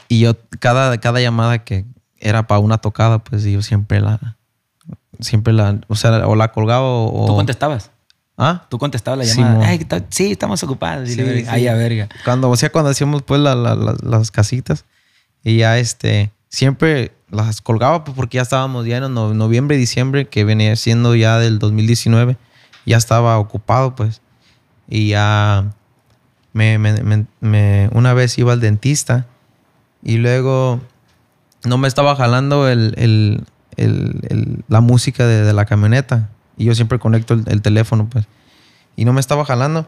[SPEAKER 2] y yo cada, cada llamada que era para una tocada, pues yo siempre la, siempre la, o sea, o la colgaba o...
[SPEAKER 1] ¿Tú contestabas?
[SPEAKER 2] ¿Ah?
[SPEAKER 1] ¿Tú contestabas la
[SPEAKER 2] Sí,
[SPEAKER 1] llamada? Ay, ta- sí, estamos ocupados.
[SPEAKER 2] Sí, sí.
[SPEAKER 1] Ay, a verga.
[SPEAKER 2] Cuando, o sea, cuando hacíamos pues la- la- la- las casitas y ya este, siempre las colgaba pues, porque ya estábamos ya en no- noviembre diciembre, que venía siendo ya del 2019, ya estaba ocupado pues. Y ya me, me- me- una vez iba al dentista y luego no me estaba jalando el, el- el- la música de, la camioneta. Y yo siempre conecto el, el teléfono pues. Y no me estaba jalando.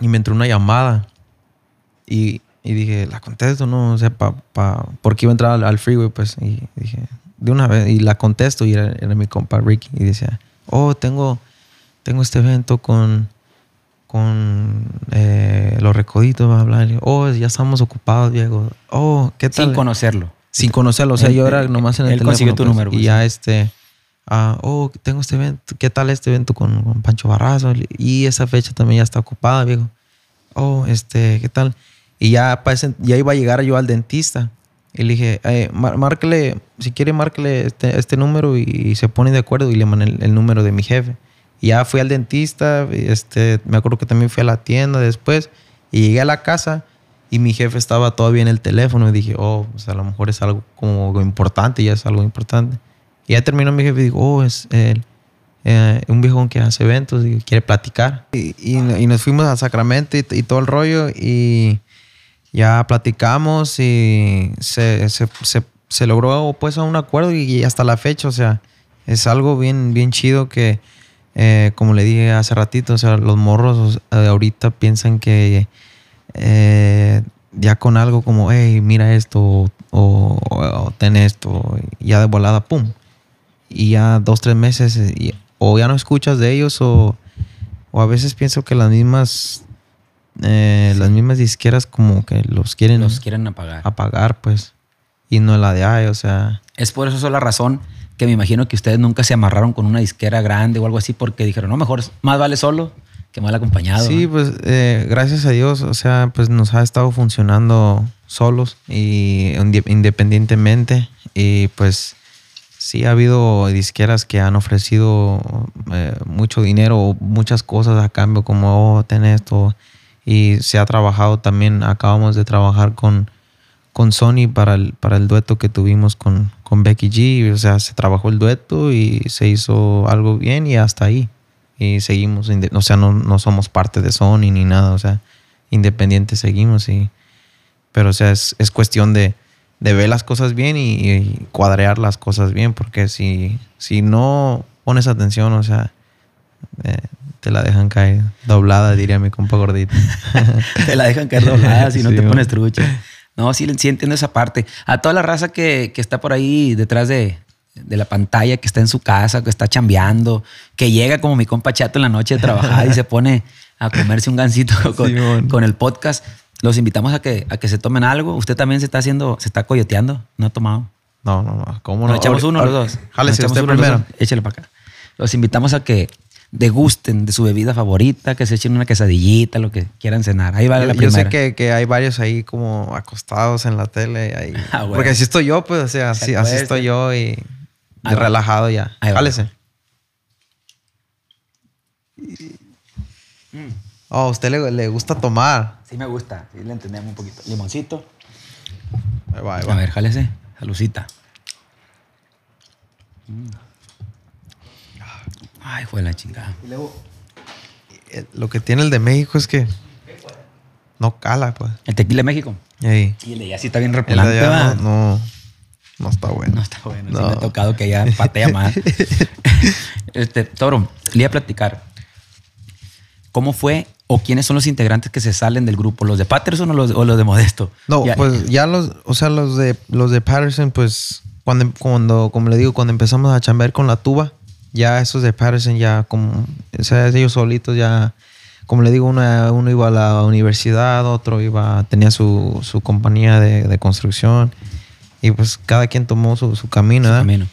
[SPEAKER 2] Y me entró una llamada. Y, y dije, la contesto, no, o sea, pa, pa- porque iba a entrar al, al freeway, pues. Y dije, de una vez, y la contesto, y era, era mi compa Ricky. Y decía, oh, tengo, tengo este evento con, con eh, los recoditos, bla. Y yo, oh, ya estamos ocupados, Diego. Oh, ¿qué tal?
[SPEAKER 1] Sin conocerlo.
[SPEAKER 2] Sin conocerlo. O sea,
[SPEAKER 1] Él-
[SPEAKER 2] yo era nomás en el
[SPEAKER 1] él
[SPEAKER 2] teléfono.
[SPEAKER 1] consiguió tu
[SPEAKER 2] pues,
[SPEAKER 1] número,
[SPEAKER 2] Y
[SPEAKER 1] pues,
[SPEAKER 2] ya este... ah, oh, tengo este evento. ¿Qué tal este evento con, con Pancho Barrazo? Y esa fecha también ya está ocupada, viejo. Oh, este, ¿qué tal? Y ya, pa' ese- ya iba a llegar yo al dentista. Y le dije, eh, márquele, si quiere, márquele este, este número y, y se pone de acuerdo. Y le mandé el, el número de mi jefe. Ya fui al dentista. Este, me acuerdo que también fui a la tienda después. Y llegué a la casa y mi jefe estaba todavía en el teléfono. Y dije, oh, pues a lo mejor es algo como importante, ya es algo importante. Y ya terminó mi jefe y dijo, oh, es el, eh, un viejón que hace eventos y quiere platicar. Y, y- nos fuimos a Sacramento y, todo el rollo y ya platicamos y se, se- se- se logró pues un acuerdo y hasta la fecha, o sea, es algo bien, bien chido que, eh, como le dije hace ratito, o sea, los morros sea, ahorita piensan que eh, ya con algo como, hey, mira esto, o, o- o ten esto, ya de volada, pum. Y ya dos, tres meses, eh, y- o ya no escuchas de ellos, o, o a veces pienso que las mismas, eh, las mismas disqueras como que los quieren
[SPEAKER 1] Los quieren apagar.
[SPEAKER 2] apagar, pues. Y no la de ay, o sea.
[SPEAKER 1] Es por eso la razón que me imagino que ustedes nunca se amarraron con una disquera grande o algo así porque dijeron, no, mejor más vale solo que mal acompañado.
[SPEAKER 2] Sí,
[SPEAKER 1] ¿no?
[SPEAKER 2] pues eh, gracias a Dios, o sea, pues nos ha estado funcionando solos y inde- independientemente. Y pues sí ha habido disqueras que han ofrecido eh, mucho dinero o muchas cosas a cambio, como, oh, ten esto. Y se ha trabajado también, acabamos de trabajar con, con Sony para el, para el dueto que tuvimos con, con Becky G. O sea, se trabajó el dueto y se hizo algo bien y hasta ahí. Y seguimos, o sea, no, no somos parte de Sony ni nada, o sea, independientes seguimos. Y, pero, o sea, es, es cuestión de, de ver las cosas bien y, y cuadrear las cosas bien, porque si, si no pones atención, o sea, eh, te la dejan caer doblada, diría mi compa gordito.
[SPEAKER 1] Te la dejan caer doblada si no
[SPEAKER 2] Sí,
[SPEAKER 1] te pones trucha. No, sí, sí entiendo esa parte. A toda la raza que, que está por ahí detrás de, de la pantalla, que está en su casa, que está chambeando, que llega como mi compa Chato en la noche de trabajar y se pone a comerse un gansito con, con el podcast. Los invitamos a que, a que se tomen algo. Usted también se está haciendo, se está coyoteando. No ha tomado.
[SPEAKER 2] No, no, no. ¿Cómo
[SPEAKER 1] Nos
[SPEAKER 2] no?
[SPEAKER 1] echamos
[SPEAKER 2] Ahor-
[SPEAKER 1] uno
[SPEAKER 2] ahor-
[SPEAKER 1] los dos.
[SPEAKER 2] Jálese
[SPEAKER 1] Nos echamos
[SPEAKER 2] usted
[SPEAKER 1] uno
[SPEAKER 2] primero.
[SPEAKER 1] Échale para acá. Los invitamos a que degusten de su bebida favorita, que se echen una quesadillita, lo que quieran cenar. Ahí va la
[SPEAKER 2] Yo, yo
[SPEAKER 1] primera.
[SPEAKER 2] sé que, que hay varios ahí como acostados en la tele. Ahí.
[SPEAKER 1] Ah, bueno.
[SPEAKER 2] Porque así estoy yo, pues, o sea,
[SPEAKER 1] Se
[SPEAKER 2] así, así estoy yo y relajado ya. Jálese. Oh, a usted le, le gusta tomar.
[SPEAKER 1] Sí me gusta, sí le entendemos un poquito. Limoncito.
[SPEAKER 2] Ahí va, ahí
[SPEAKER 1] A ver, jálese. Salucita. Mm. Ay, fue la chingada.
[SPEAKER 2] Eh, Lo que tiene el de México es que no cala, pues.
[SPEAKER 1] El tequila de México.
[SPEAKER 2] Ey.
[SPEAKER 1] Y el de allá sí está bien
[SPEAKER 2] El de
[SPEAKER 1] repelante,
[SPEAKER 2] no, no, no está bueno.
[SPEAKER 1] No está bueno. Sí
[SPEAKER 2] No.
[SPEAKER 1] me ha tocado que allá patea más. este, Toro, le iba a platicar. ¿Cómo fue o quiénes son los integrantes que se salen del grupo? ¿Los de Patterson o los, o los de Modesto?
[SPEAKER 2] No,
[SPEAKER 1] Ya-
[SPEAKER 2] pues ya los, o sea, los de los de Patterson, pues cuando, cuando, como le digo, cuando empezamos a chambear con la tuba, ya esos de Patterson ya como, o sea, ellos solitos ya, como le digo, una- uno iba a la universidad, otro iba, tenía su, su compañía de, de construcción y pues cada quien tomó su, su camino, ¿verdad?
[SPEAKER 1] Camino.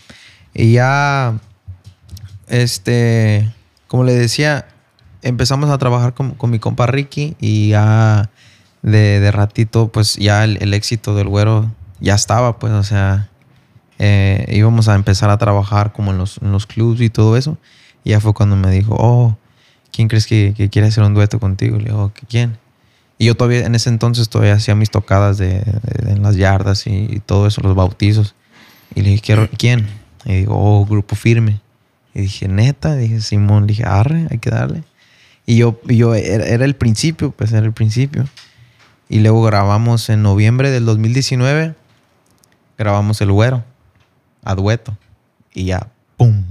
[SPEAKER 2] Y ya, este, como le decía, empezamos a trabajar con, con mi compa Ricky y ya de, de ratito, pues ya el, el éxito del güero ya estaba, pues, o sea, eh, íbamos a empezar a trabajar como en los, en los clubs y todo eso. Y ya fue cuando me dijo, oh, ¿quién crees que, que quiere hacer un dueto contigo? Le digo, ¿quién? Y yo todavía, en ese entonces todavía hacía mis tocadas de, de- en las yardas y, y todo eso, los bautizos. Y le dije, "¿Quiero- ¿quién? Y digo, oh, grupo firme. Y dije, neta, dije, Simón, le dije, arre, hay que darle. Y yo, y yo era, era el principio, pues era el principio. Y luego grabamos en noviembre del 2019, grabamos El Güero, a dueto. Y ya, ¡pum!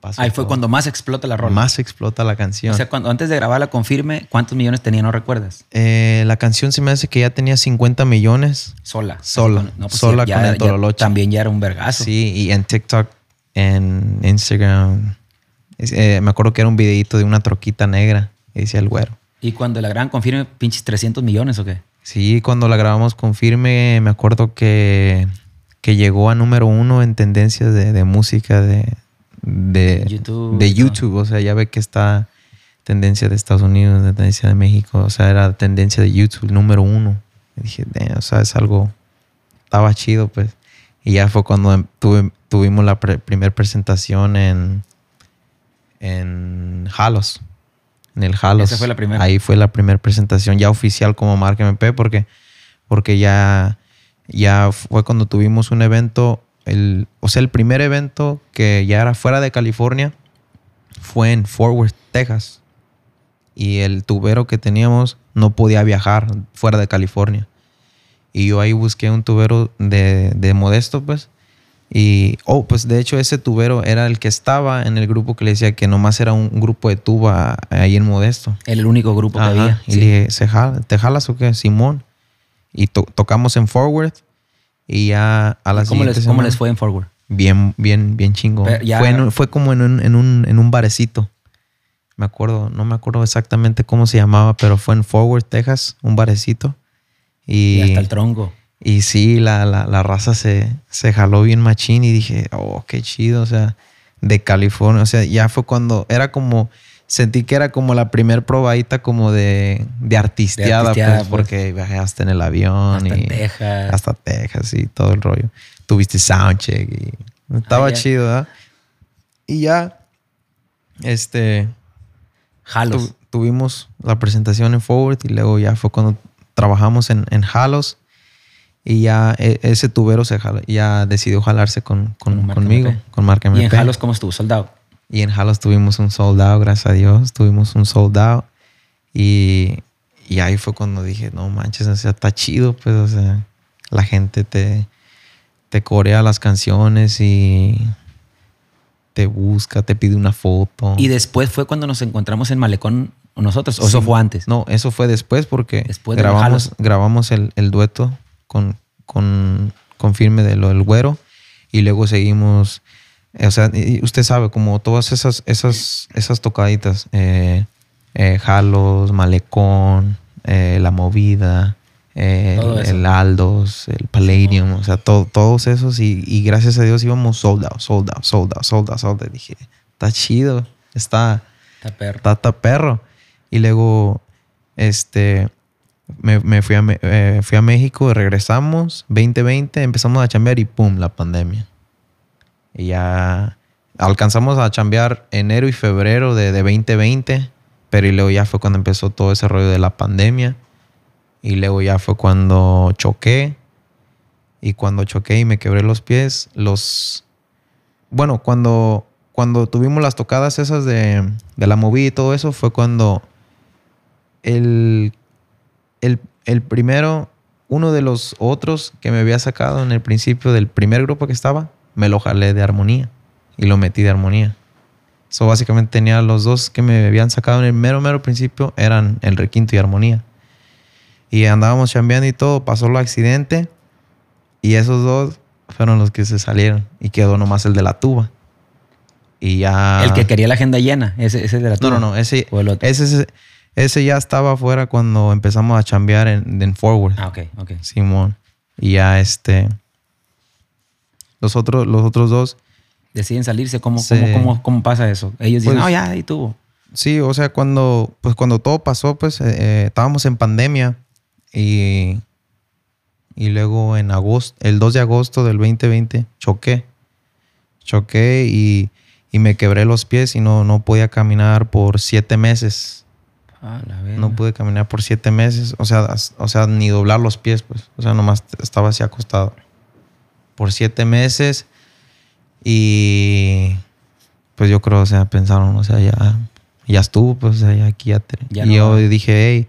[SPEAKER 2] pasó
[SPEAKER 1] Ahí fue
[SPEAKER 2] todo.
[SPEAKER 1] cuando más explota la rola.
[SPEAKER 2] más explota la canción.
[SPEAKER 1] O sea, cuando, antes de grabarla con Firme, ¿cuántos millones tenía? ¿No recuerdas?
[SPEAKER 2] Eh, la canción se me hace que ya tenía 50 millones.
[SPEAKER 1] Sola.
[SPEAKER 2] Sola.
[SPEAKER 1] No, pues
[SPEAKER 2] Sola
[SPEAKER 1] ya-
[SPEAKER 2] con el Tololoche.
[SPEAKER 1] También ya era un vergazo.
[SPEAKER 2] Sí, y en TikTok, en Instagram. eh, me acuerdo que era un videito de una troquita negra. Y decía el güero.
[SPEAKER 1] Y cuando la graban con Firme, pinches 300 millones o qué?
[SPEAKER 2] Sí, cuando la grabamos con Firme, me acuerdo que, que llegó a número uno en tendencias de, de música de, de
[SPEAKER 1] YouTube,
[SPEAKER 2] De
[SPEAKER 1] ¿no?
[SPEAKER 2] YouTube. O sea, ya ve que está tendencia de Estados Unidos, de tendencia de México. O sea, era tendencia de YouTube, número uno. Y dije, o sea, es algo. Estaba chido, pues. Y ya fue cuando em- tuve- tuvimos la primera presentación en. En Halos. En el Halos.
[SPEAKER 1] Esa fue la primera.
[SPEAKER 2] Ahí fue la primera presentación ya oficial como marca MP porque, porque ya, ya fue cuando tuvimos un evento, el, o sea, el primer evento que ya era fuera de California fue en Fort Worth, Texas. Y el tubero que teníamos no podía viajar fuera de California. Y yo ahí busqué un tubero de, de Modesto, pues. Y, oh, pues de hecho ese tubero era el que estaba en el grupo que le decía que nomás era un grupo de tuba ahí en Modesto.
[SPEAKER 1] El único grupo que había.
[SPEAKER 2] Y
[SPEAKER 1] sí.
[SPEAKER 2] le dije, ¿Se jala- ¿te jalas o qué? Simón. Y to- tocamos en Forward. Y ya a la
[SPEAKER 1] ¿Y ¿Cómo, les,
[SPEAKER 2] siguiente
[SPEAKER 1] cómo
[SPEAKER 2] semana-
[SPEAKER 1] les fue en Forward?
[SPEAKER 2] Bien, bien, bien chingo.
[SPEAKER 1] Ya-
[SPEAKER 2] Fue, en fue como en un, en, un, en un barecito. Me acuerdo, no me acuerdo exactamente cómo se llamaba, pero fue en Forward, Texas, un barecito.
[SPEAKER 1] Y,
[SPEAKER 2] Y,
[SPEAKER 1] hasta el tronco.
[SPEAKER 2] y sí, la, la, la raza se, se jaló bien machín y dije, oh, qué chido, o sea, de California. O sea, ya fue cuando era como, sentí que era como la primer probadita como de, de artisteada,
[SPEAKER 1] artisteada,
[SPEAKER 2] pues,
[SPEAKER 1] pues.
[SPEAKER 2] porque viajaste en el avión.
[SPEAKER 1] Hasta
[SPEAKER 2] y,
[SPEAKER 1] Texas.
[SPEAKER 2] hasta Texas y todo el rollo. Tuviste soundcheck y estaba
[SPEAKER 1] Ah,
[SPEAKER 2] chido, ¿verdad? Y ya, este,
[SPEAKER 1] Jalos.
[SPEAKER 2] tu- tuvimos la presentación en Forward y luego ya fue cuando trabajamos en, en Halos y ya e- ese tubero se jaló- ya decidió jalarse con, con-
[SPEAKER 1] Con
[SPEAKER 2] conmigo,
[SPEAKER 1] MP.
[SPEAKER 2] con Marca
[SPEAKER 1] ¿Y en
[SPEAKER 2] MP.
[SPEAKER 1] Jalos cómo estuvo? Soldado.
[SPEAKER 2] Y en Halos tuvimos un soldado, gracias a Dios. Tuvimos un soldado. Y, y ahí fue cuando dije, no manches, o sea, está chido, pues, o sea, la gente te, te corea las canciones y te busca, te pide una foto.
[SPEAKER 1] Y después fue cuando nos encontramos en Malecón nosotros. ¿O eso fue antes?
[SPEAKER 2] No, eso fue después porque
[SPEAKER 1] Después de
[SPEAKER 2] grabamos, grabamos el, el dueto con, con, con firme de lo del güero y luego seguimos, o sea, usted sabe, como todas esas, esas, esas tocaditas, eh, eh, Jalos, Malecón, eh, La Movida, eh,
[SPEAKER 1] Todo
[SPEAKER 2] el, Aldos, el Palladium, o sea, to- todos esos y, y gracias a Dios íbamos sold out, sold out, sold out, sold out, sold out. Dije, está chido, está...
[SPEAKER 1] Está perro.
[SPEAKER 2] Tata perro. Y luego, este, me, me fui, a, eh, fui a México, regresamos, 2020, empezamos a chambear y pum, la pandemia. Y ya alcanzamos a chambear enero y febrero de, de 2020, pero y luego ya fue cuando empezó todo ese rollo de la pandemia. Y luego ya fue cuando choqué. Y cuando choqué y me quebré los pies, los... Bueno, cuando, cuando tuvimos las tocadas esas de, de la movida y todo eso, fue cuando el, el, el primero, uno de los otros que me había sacado en el principio del primer grupo que estaba, me lo jalé de armonía y lo metí de armonía. So, básicamente tenía los dos que me habían sacado en el mero, mero principio, eran el requinto y armonía. Y andábamos chambeando y todo, pasó el accidente y esos dos fueron los que se salieron y quedó nomás el de la tuba. Y ya...
[SPEAKER 1] El que quería la agenda llena. Ese, ese de la
[SPEAKER 2] No,
[SPEAKER 1] tuba.
[SPEAKER 2] no, no, ese,
[SPEAKER 1] O el otro.
[SPEAKER 2] ese, ese, ese ya estaba afuera cuando empezamos a chambear en, en Forward.
[SPEAKER 1] Ah, ok, ok.
[SPEAKER 2] Simón. Y ya este. Los otros, los otros dos.
[SPEAKER 1] Deciden salirse. ¿Cómo,
[SPEAKER 2] Sí.
[SPEAKER 1] cómo, cómo, cómo pasa eso? Ellos dicen,
[SPEAKER 2] Pues-
[SPEAKER 1] no, ya, ahí tuvo.
[SPEAKER 2] Sí, o sea, cuando, pues cuando todo pasó, pues eh, eh, estábamos en pandemia. Y, y luego en agosto, el 2 de agosto del 2020, choqué. Choqué y, y me quebré los pies y no, no podía caminar por siete meses.
[SPEAKER 1] Ah, la.
[SPEAKER 2] No pude caminar por siete meses. O sea, o sea, ni doblar los pies, pues. O sea, nomás estaba así acostado. Por siete meses. Y pues yo creo, o sea, pensaron, o sea, ya, ya estuvo, pues, o sea, ya aquí ya te-
[SPEAKER 1] Ya
[SPEAKER 2] y
[SPEAKER 1] no
[SPEAKER 2] yo dije, hey,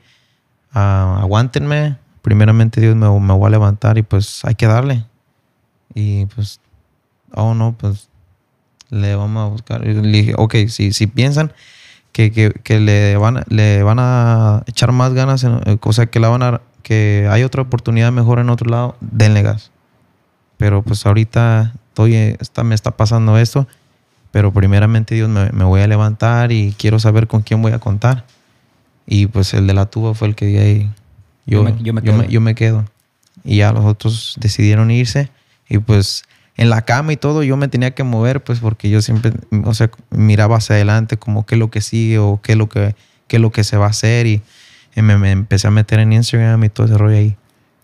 [SPEAKER 2] ah, aguántenme. Primeramente Dios me, me voy a levantar y pues hay que darle. Y pues, oh no, pues le vamos a buscar. Y le dije, ok, si, si piensan que, que, que le, van, le van a echar más ganas, en- o sea, que, la van a, que hay otra oportunidad mejor en otro lado, denle gas. Pero pues ahorita estoy, eh, está, me está pasando esto, pero primeramente Dios me, me voy a levantar y quiero saber con quién voy a contar. Y pues el de la tuba fue el que "Ey, yo,
[SPEAKER 1] Yo me- yo me
[SPEAKER 2] yo, me,
[SPEAKER 1] quedo".
[SPEAKER 2] yo me quedo. Y ya los otros decidieron irse. Y pues en la cama y todo yo me tenía que mover, pues porque yo siempre, o sea, miraba hacia adelante como qué es lo que sigue o qué es lo que, qué es lo que se va a hacer. Y, y me, me empecé a meter en Instagram y todo ese rollo ahí.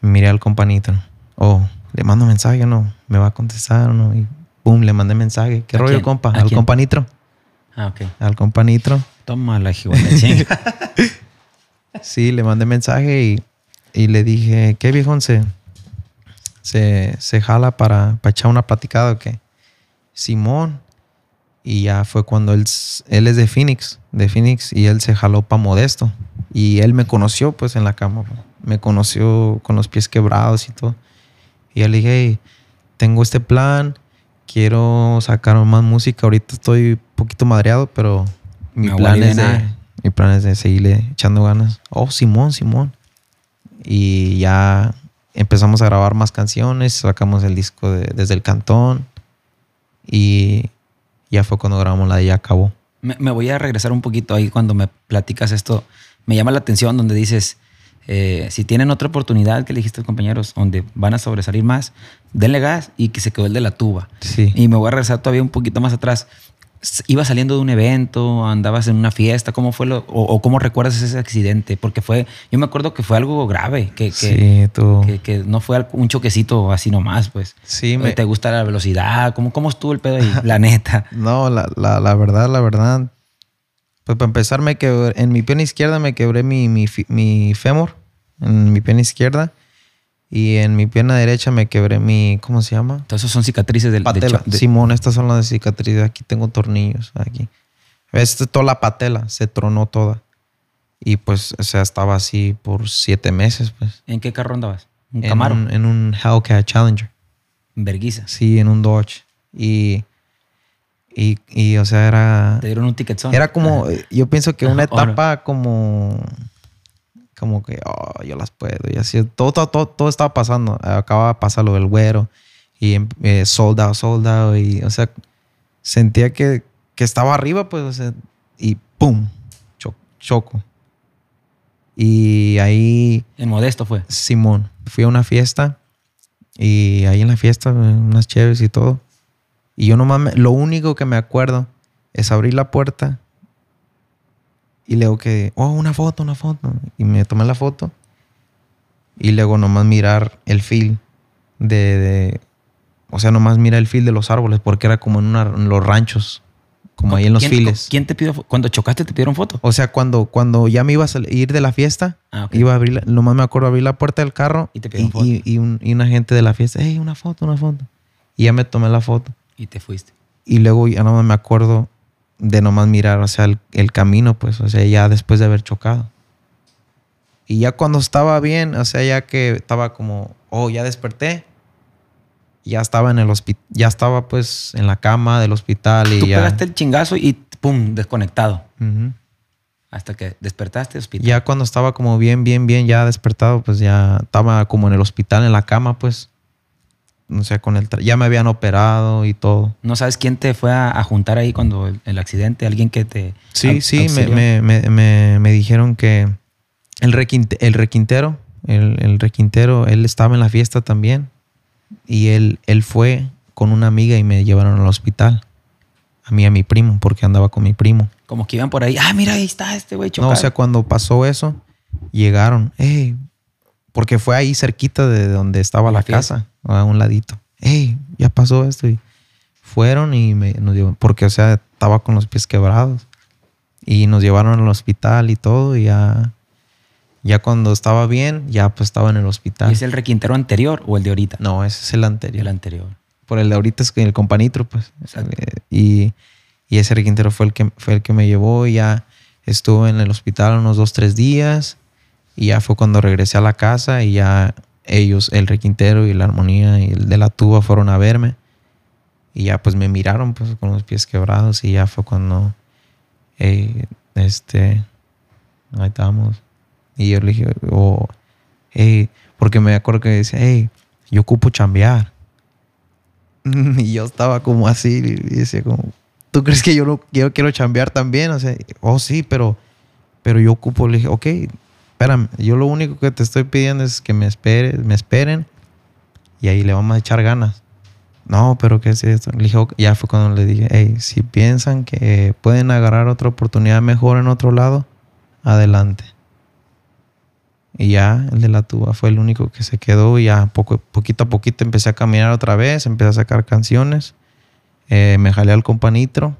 [SPEAKER 2] Miré al companito. Oh, le mando mensaje no, me va a contestar no. Y pum, le mandé mensaje. ¿Qué
[SPEAKER 1] ¿A
[SPEAKER 2] rollo,
[SPEAKER 1] quién?
[SPEAKER 2] compa?
[SPEAKER 1] ¿A
[SPEAKER 2] Al
[SPEAKER 1] quién?
[SPEAKER 2] companitro.
[SPEAKER 1] Ah, ok.
[SPEAKER 2] Al companitro.
[SPEAKER 1] Toma la chinga.
[SPEAKER 2] Sí, le mandé mensaje y, y le dije, ¿qué viejón se, se, se jala para, para echar una platicada o qué? Simón. Y ya fue cuando él, él es de Phoenix, de Phoenix, y él se jaló para Modesto. Y él me conoció pues en la cama. me conoció con los pies quebrados y todo. Y yo le dije, "Hey, tengo este plan, quiero sacar más música. Ahorita estoy un poquito madreado, pero mi
[SPEAKER 1] No
[SPEAKER 2] plan, es de, mi plan es de seguirle echando ganas. Oh, Simón, Simón. Y ya empezamos a grabar más canciones, sacamos el disco de- desde el cantón y ya fue cuando grabamos la de Ya Acabó.
[SPEAKER 1] Me, me voy a regresar un poquito ahí cuando me platicas esto. Me llama la atención donde dices, eh, si tienen otra oportunidad que le dijiste compañeros, donde van a sobresalir más, denle gas y que se quedó el de la tuba.
[SPEAKER 2] Sí.
[SPEAKER 1] Y me voy a regresar todavía un poquito más atrás. ¿Ibas saliendo de un evento? ¿Andabas en una fiesta? ¿Cómo fue lo, o, o cómo recuerdas ese accidente? Porque fue, yo me acuerdo que fue algo grave, que, que,
[SPEAKER 2] sí, tú.
[SPEAKER 1] que, que no fue un choquecito así nomás, pues.
[SPEAKER 2] Sí, me,
[SPEAKER 1] ¿Te gusta la velocidad? ¿Cómo, cómo estuvo el pedo ahí? La neta.
[SPEAKER 2] No, la, la, la verdad, la verdad. Pues para empezar, me quebré, en mi pierna izquierda me quebré mi, mi, mi fémur, en mi pierna izquierda. Y en mi pierna derecha me quebré mi, ¿cómo se llama?
[SPEAKER 1] Entonces, son cicatrices del de
[SPEAKER 2] Patela.
[SPEAKER 1] cho- de-
[SPEAKER 2] Simón, estas son las cicatrices. Aquí tengo tornillos, aquí. Esta es toda la patela, se tronó toda. Y pues, o sea, estaba así por siete meses, pues.
[SPEAKER 1] ¿En qué carro andabas? ¿Un
[SPEAKER 2] en
[SPEAKER 1] Camaro?
[SPEAKER 2] Un, en un Hellcat Challenger.
[SPEAKER 1] En Verguiza.
[SPEAKER 2] Sí, en un Dodge. Y, y, y o sea, era...
[SPEAKER 1] Te dieron un ticket
[SPEAKER 2] Era como, yo pienso que una etapa como, como que, oh, yo las puedo. Y así, todo, todo, todo, todo estaba pasando. Acababa de pasar lo del güero y em- eh, sold out, sold out. Y, o sea, sentía que, que estaba arriba, pues, o sea, y pum, cho- choco. Y ahí,
[SPEAKER 1] En Modesto fue.
[SPEAKER 2] Simón, fui a una fiesta y ahí en la fiesta, unas chéves y todo. Y yo nomás, me- lo único que me acuerdo es abrir la puerta y luego que, oh, una foto, una foto. Y me tomé la foto y luego nomás mirar el fil de, de- o sea, nomás mira el fil de los árboles porque era como en, una- en los ranchos, como ahí en los
[SPEAKER 1] ¿Quién-
[SPEAKER 2] files.
[SPEAKER 1] ¿Quién te pidió Cuando chocaste, te pidieron foto.
[SPEAKER 2] O sea, cuando, cuando ya me iba a ir de la fiesta,
[SPEAKER 1] Ah.
[SPEAKER 2] Iba a abrir, la- nomás me acuerdo abrir la puerta del carro
[SPEAKER 1] Y te
[SPEAKER 2] y, y- y un, y una gente de la fiesta, hey, una foto, una foto. Y ya me tomé la foto.
[SPEAKER 1] Y te fuiste.
[SPEAKER 2] Y luego ya nomás me acuerdo de nomás mirar, sea, el, el camino, pues, o sea, ya después de haber chocado. Y ya cuando estaba bien, o sea, ya que estaba como, oh, ya desperté, ya estaba en el hospital, ya estaba pues en la cama del hospital y
[SPEAKER 1] Tú
[SPEAKER 2] ya.
[SPEAKER 1] pegaste el chingazo y pum, desconectado. Hasta que despertaste hospital.
[SPEAKER 2] Ya cuando estaba como bien, bien, bien, ya despertado, pues ya estaba como en el hospital, en la cama, pues. O sea, con el ya me habían operado y todo.
[SPEAKER 1] ¿No sabes quién te fue a, a juntar ahí cuando el, el accidente? ¿Alguien que te.
[SPEAKER 2] Sí, sí, me, me, me, me- me dijeron que el, requinte- el requintero, el, el requintero, él estaba en la fiesta también. Y él, él fue con una amiga y me llevaron al hospital. A mí y a mi primo, porque andaba con mi primo.
[SPEAKER 1] Como que iban por ahí. Ah, mira, ahí está este güey
[SPEAKER 2] No,
[SPEAKER 1] chocado.
[SPEAKER 2] o sea, cuando pasó eso, llegaron, porque fue ahí cerquita de donde estaba
[SPEAKER 1] La
[SPEAKER 2] casa, a un ladito. Hey, ya pasó esto. Y fueron y me, nos llevaron, porque, o sea, estaba con los pies quebrados. Y nos llevaron al hospital y todo. Y ya, ya cuando estaba bien, ya pues estaba en el hospital.
[SPEAKER 1] ¿Y ¿Es el requintero anterior o el de ahorita?
[SPEAKER 2] No, ese es el anterior.
[SPEAKER 1] El anterior.
[SPEAKER 2] Por el de ahorita es el companitro, pues.
[SPEAKER 1] Exacto.
[SPEAKER 2] Eh, Y, y ese requintero fue el que fue el que me llevó y ya estuve en el hospital unos dos, tres días. Y ya fue cuando regresé a la casa y ya ellos, el requintero y la armonía y el de la tuba fueron a verme. Y ya pues me miraron pues con los pies quebrados y ya fue cuando eh, este ahí estábamos. Y yo le dije, oh, hey, porque me acuerdo que decía, hey, yo ocupo chambear. Y yo estaba como así y decía como, ¿tú crees que yo no yo quiero chambear también? O sea, oh sí, pero, pero yo ocupo, le dije, ok, espérame, yo lo único que te estoy pidiendo es que me esperes, me esperen y ahí le vamos a echar ganas. No, pero ¿qué es esto? Le dije, ya fue cuando le dije, hey, si piensan que pueden agarrar otra oportunidad mejor en otro lado, adelante. Y ya el de la tuba fue el único que se quedó. Y ya poco, poquito a poquito empecé a caminar otra vez, empecé a sacar canciones. Eh, me jalé al companitro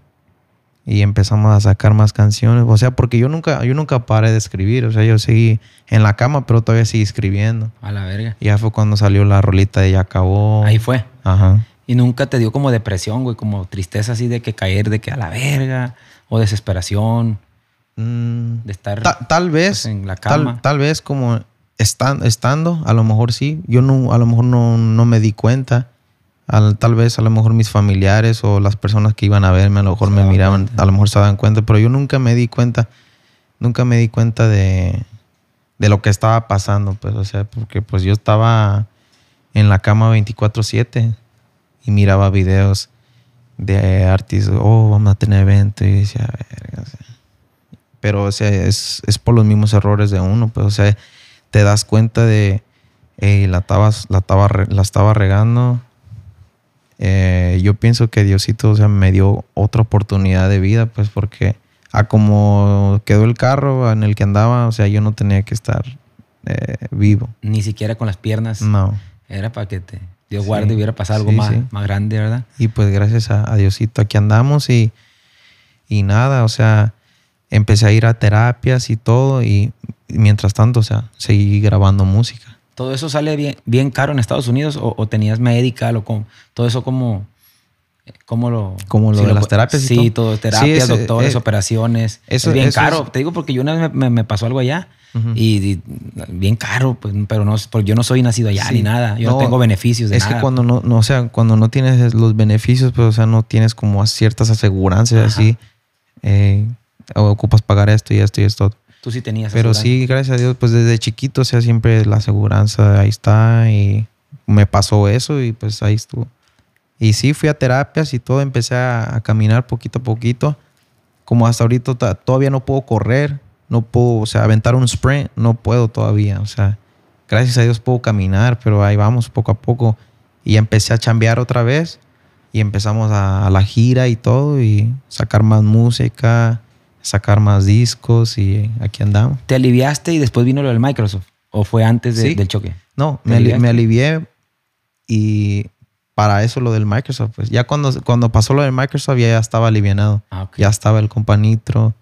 [SPEAKER 2] y empezamos a sacar más canciones. O sea, porque yo nunca, yo nunca paré de escribir. O sea, yo seguí en la cama, pero todavía seguí escribiendo.
[SPEAKER 1] A la verga.
[SPEAKER 2] Y ya fue cuando salió la rolita de Ya acabó.
[SPEAKER 1] Ahí fue.
[SPEAKER 2] Ajá.
[SPEAKER 1] Y nunca te dio como depresión, güey, como tristeza así de que caer, de que a la verga, o desesperación,
[SPEAKER 2] Mm,
[SPEAKER 1] de estar
[SPEAKER 2] ta- tal vez,
[SPEAKER 1] pues, en la cama.
[SPEAKER 2] Tal, tal vez como estan- estando, a lo mejor sí. Yo no, a lo mejor no, no me di cuenta. Al- tal vez a lo mejor mis familiares o las personas que iban a verme a lo mejor me miraban,
[SPEAKER 1] cuenta.
[SPEAKER 2] a lo mejor se daban cuenta, pero yo nunca me di cuenta, nunca me di cuenta de, de lo que estaba pasando, pues, o sea, porque pues yo estaba en la cama 24/7 y miraba videos de artistas, oh, vamos a tener evento y decía, "Verga", o sea. pero o sea, es, es por los mismos errores de uno, pues, o sea, te das cuenta de, "Ey, la estaba, la la estaba regando. Eh, yo pienso que Diosito, o sea, me dio otra oportunidad de vida, pues, porque a como quedó el carro en el que andaba, o sea, yo no tenía que estar eh, vivo.
[SPEAKER 1] Ni siquiera con las piernas.
[SPEAKER 2] No.
[SPEAKER 1] Era para que te Dios
[SPEAKER 2] Sí.
[SPEAKER 1] guarde y hubiera pasado algo
[SPEAKER 2] Sí,
[SPEAKER 1] más,
[SPEAKER 2] sí.
[SPEAKER 1] más grande, ¿verdad?
[SPEAKER 2] Y pues gracias a, a Diosito aquí andamos y, y nada, o sea, empecé a ir a terapias y todo y, y mientras tanto, o sea, seguí grabando música.
[SPEAKER 1] ¿Todo eso sale bien, bien caro en Estados Unidos o, o tenías medical o con, todo eso como... ¿Cómo lo...?
[SPEAKER 2] Como lo
[SPEAKER 1] si
[SPEAKER 2] de las terapias y
[SPEAKER 1] Sí,
[SPEAKER 2] todo.
[SPEAKER 1] Terapias,
[SPEAKER 2] Sí,
[SPEAKER 1] doctores,
[SPEAKER 2] eh,
[SPEAKER 1] operaciones.
[SPEAKER 2] eso-
[SPEAKER 1] es bien
[SPEAKER 2] eso
[SPEAKER 1] caro.
[SPEAKER 2] es-
[SPEAKER 1] Te digo porque yo una vez me, me- me pasó algo allá y, y bien caro, pues, pero no, porque yo no soy nacido allá
[SPEAKER 2] Sí.
[SPEAKER 1] ni nada. Yo no,
[SPEAKER 2] No,
[SPEAKER 1] tengo beneficios de
[SPEAKER 2] es
[SPEAKER 1] nada.
[SPEAKER 2] que cuando no, no, o sea, cuando no tienes los beneficios, pues, o sea, no tienes como ciertas aseguranzas
[SPEAKER 1] Ajá.
[SPEAKER 2] así, eh, ocupas pagar esto y esto y esto.
[SPEAKER 1] Tú sí tenías
[SPEAKER 2] Pero
[SPEAKER 1] aseguranza.
[SPEAKER 2] sí, gracias a Dios, pues desde chiquito, o sea, siempre la aseguranza ahí está y me pasó eso y pues ahí estuvo. Y sí, fui a terapias y todo, empecé a, a caminar poquito a poquito. Como hasta ahorita ta- todavía no puedo correr, no puedo, o sea, aventar un sprint, no puedo todavía. O sea, gracias a Dios puedo caminar, pero ahí vamos poco a poco. Y empecé a chambear otra vez y empezamos a, a la gira y todo y sacar más música, sacar más discos y aquí andamos.
[SPEAKER 1] ¿Te aliviaste y después vino lo del Microsoft? ¿O fue antes de-
[SPEAKER 2] Sí.
[SPEAKER 1] del choque?
[SPEAKER 2] No,
[SPEAKER 1] ¿Te
[SPEAKER 2] me,
[SPEAKER 1] aliviaste?
[SPEAKER 2] me alivié y para eso lo del Microsoft, pues ya cuando, cuando pasó lo del Microsoft ya estaba alivianado.
[SPEAKER 1] Ah, ok.
[SPEAKER 2] Ya estaba el compa Nitro,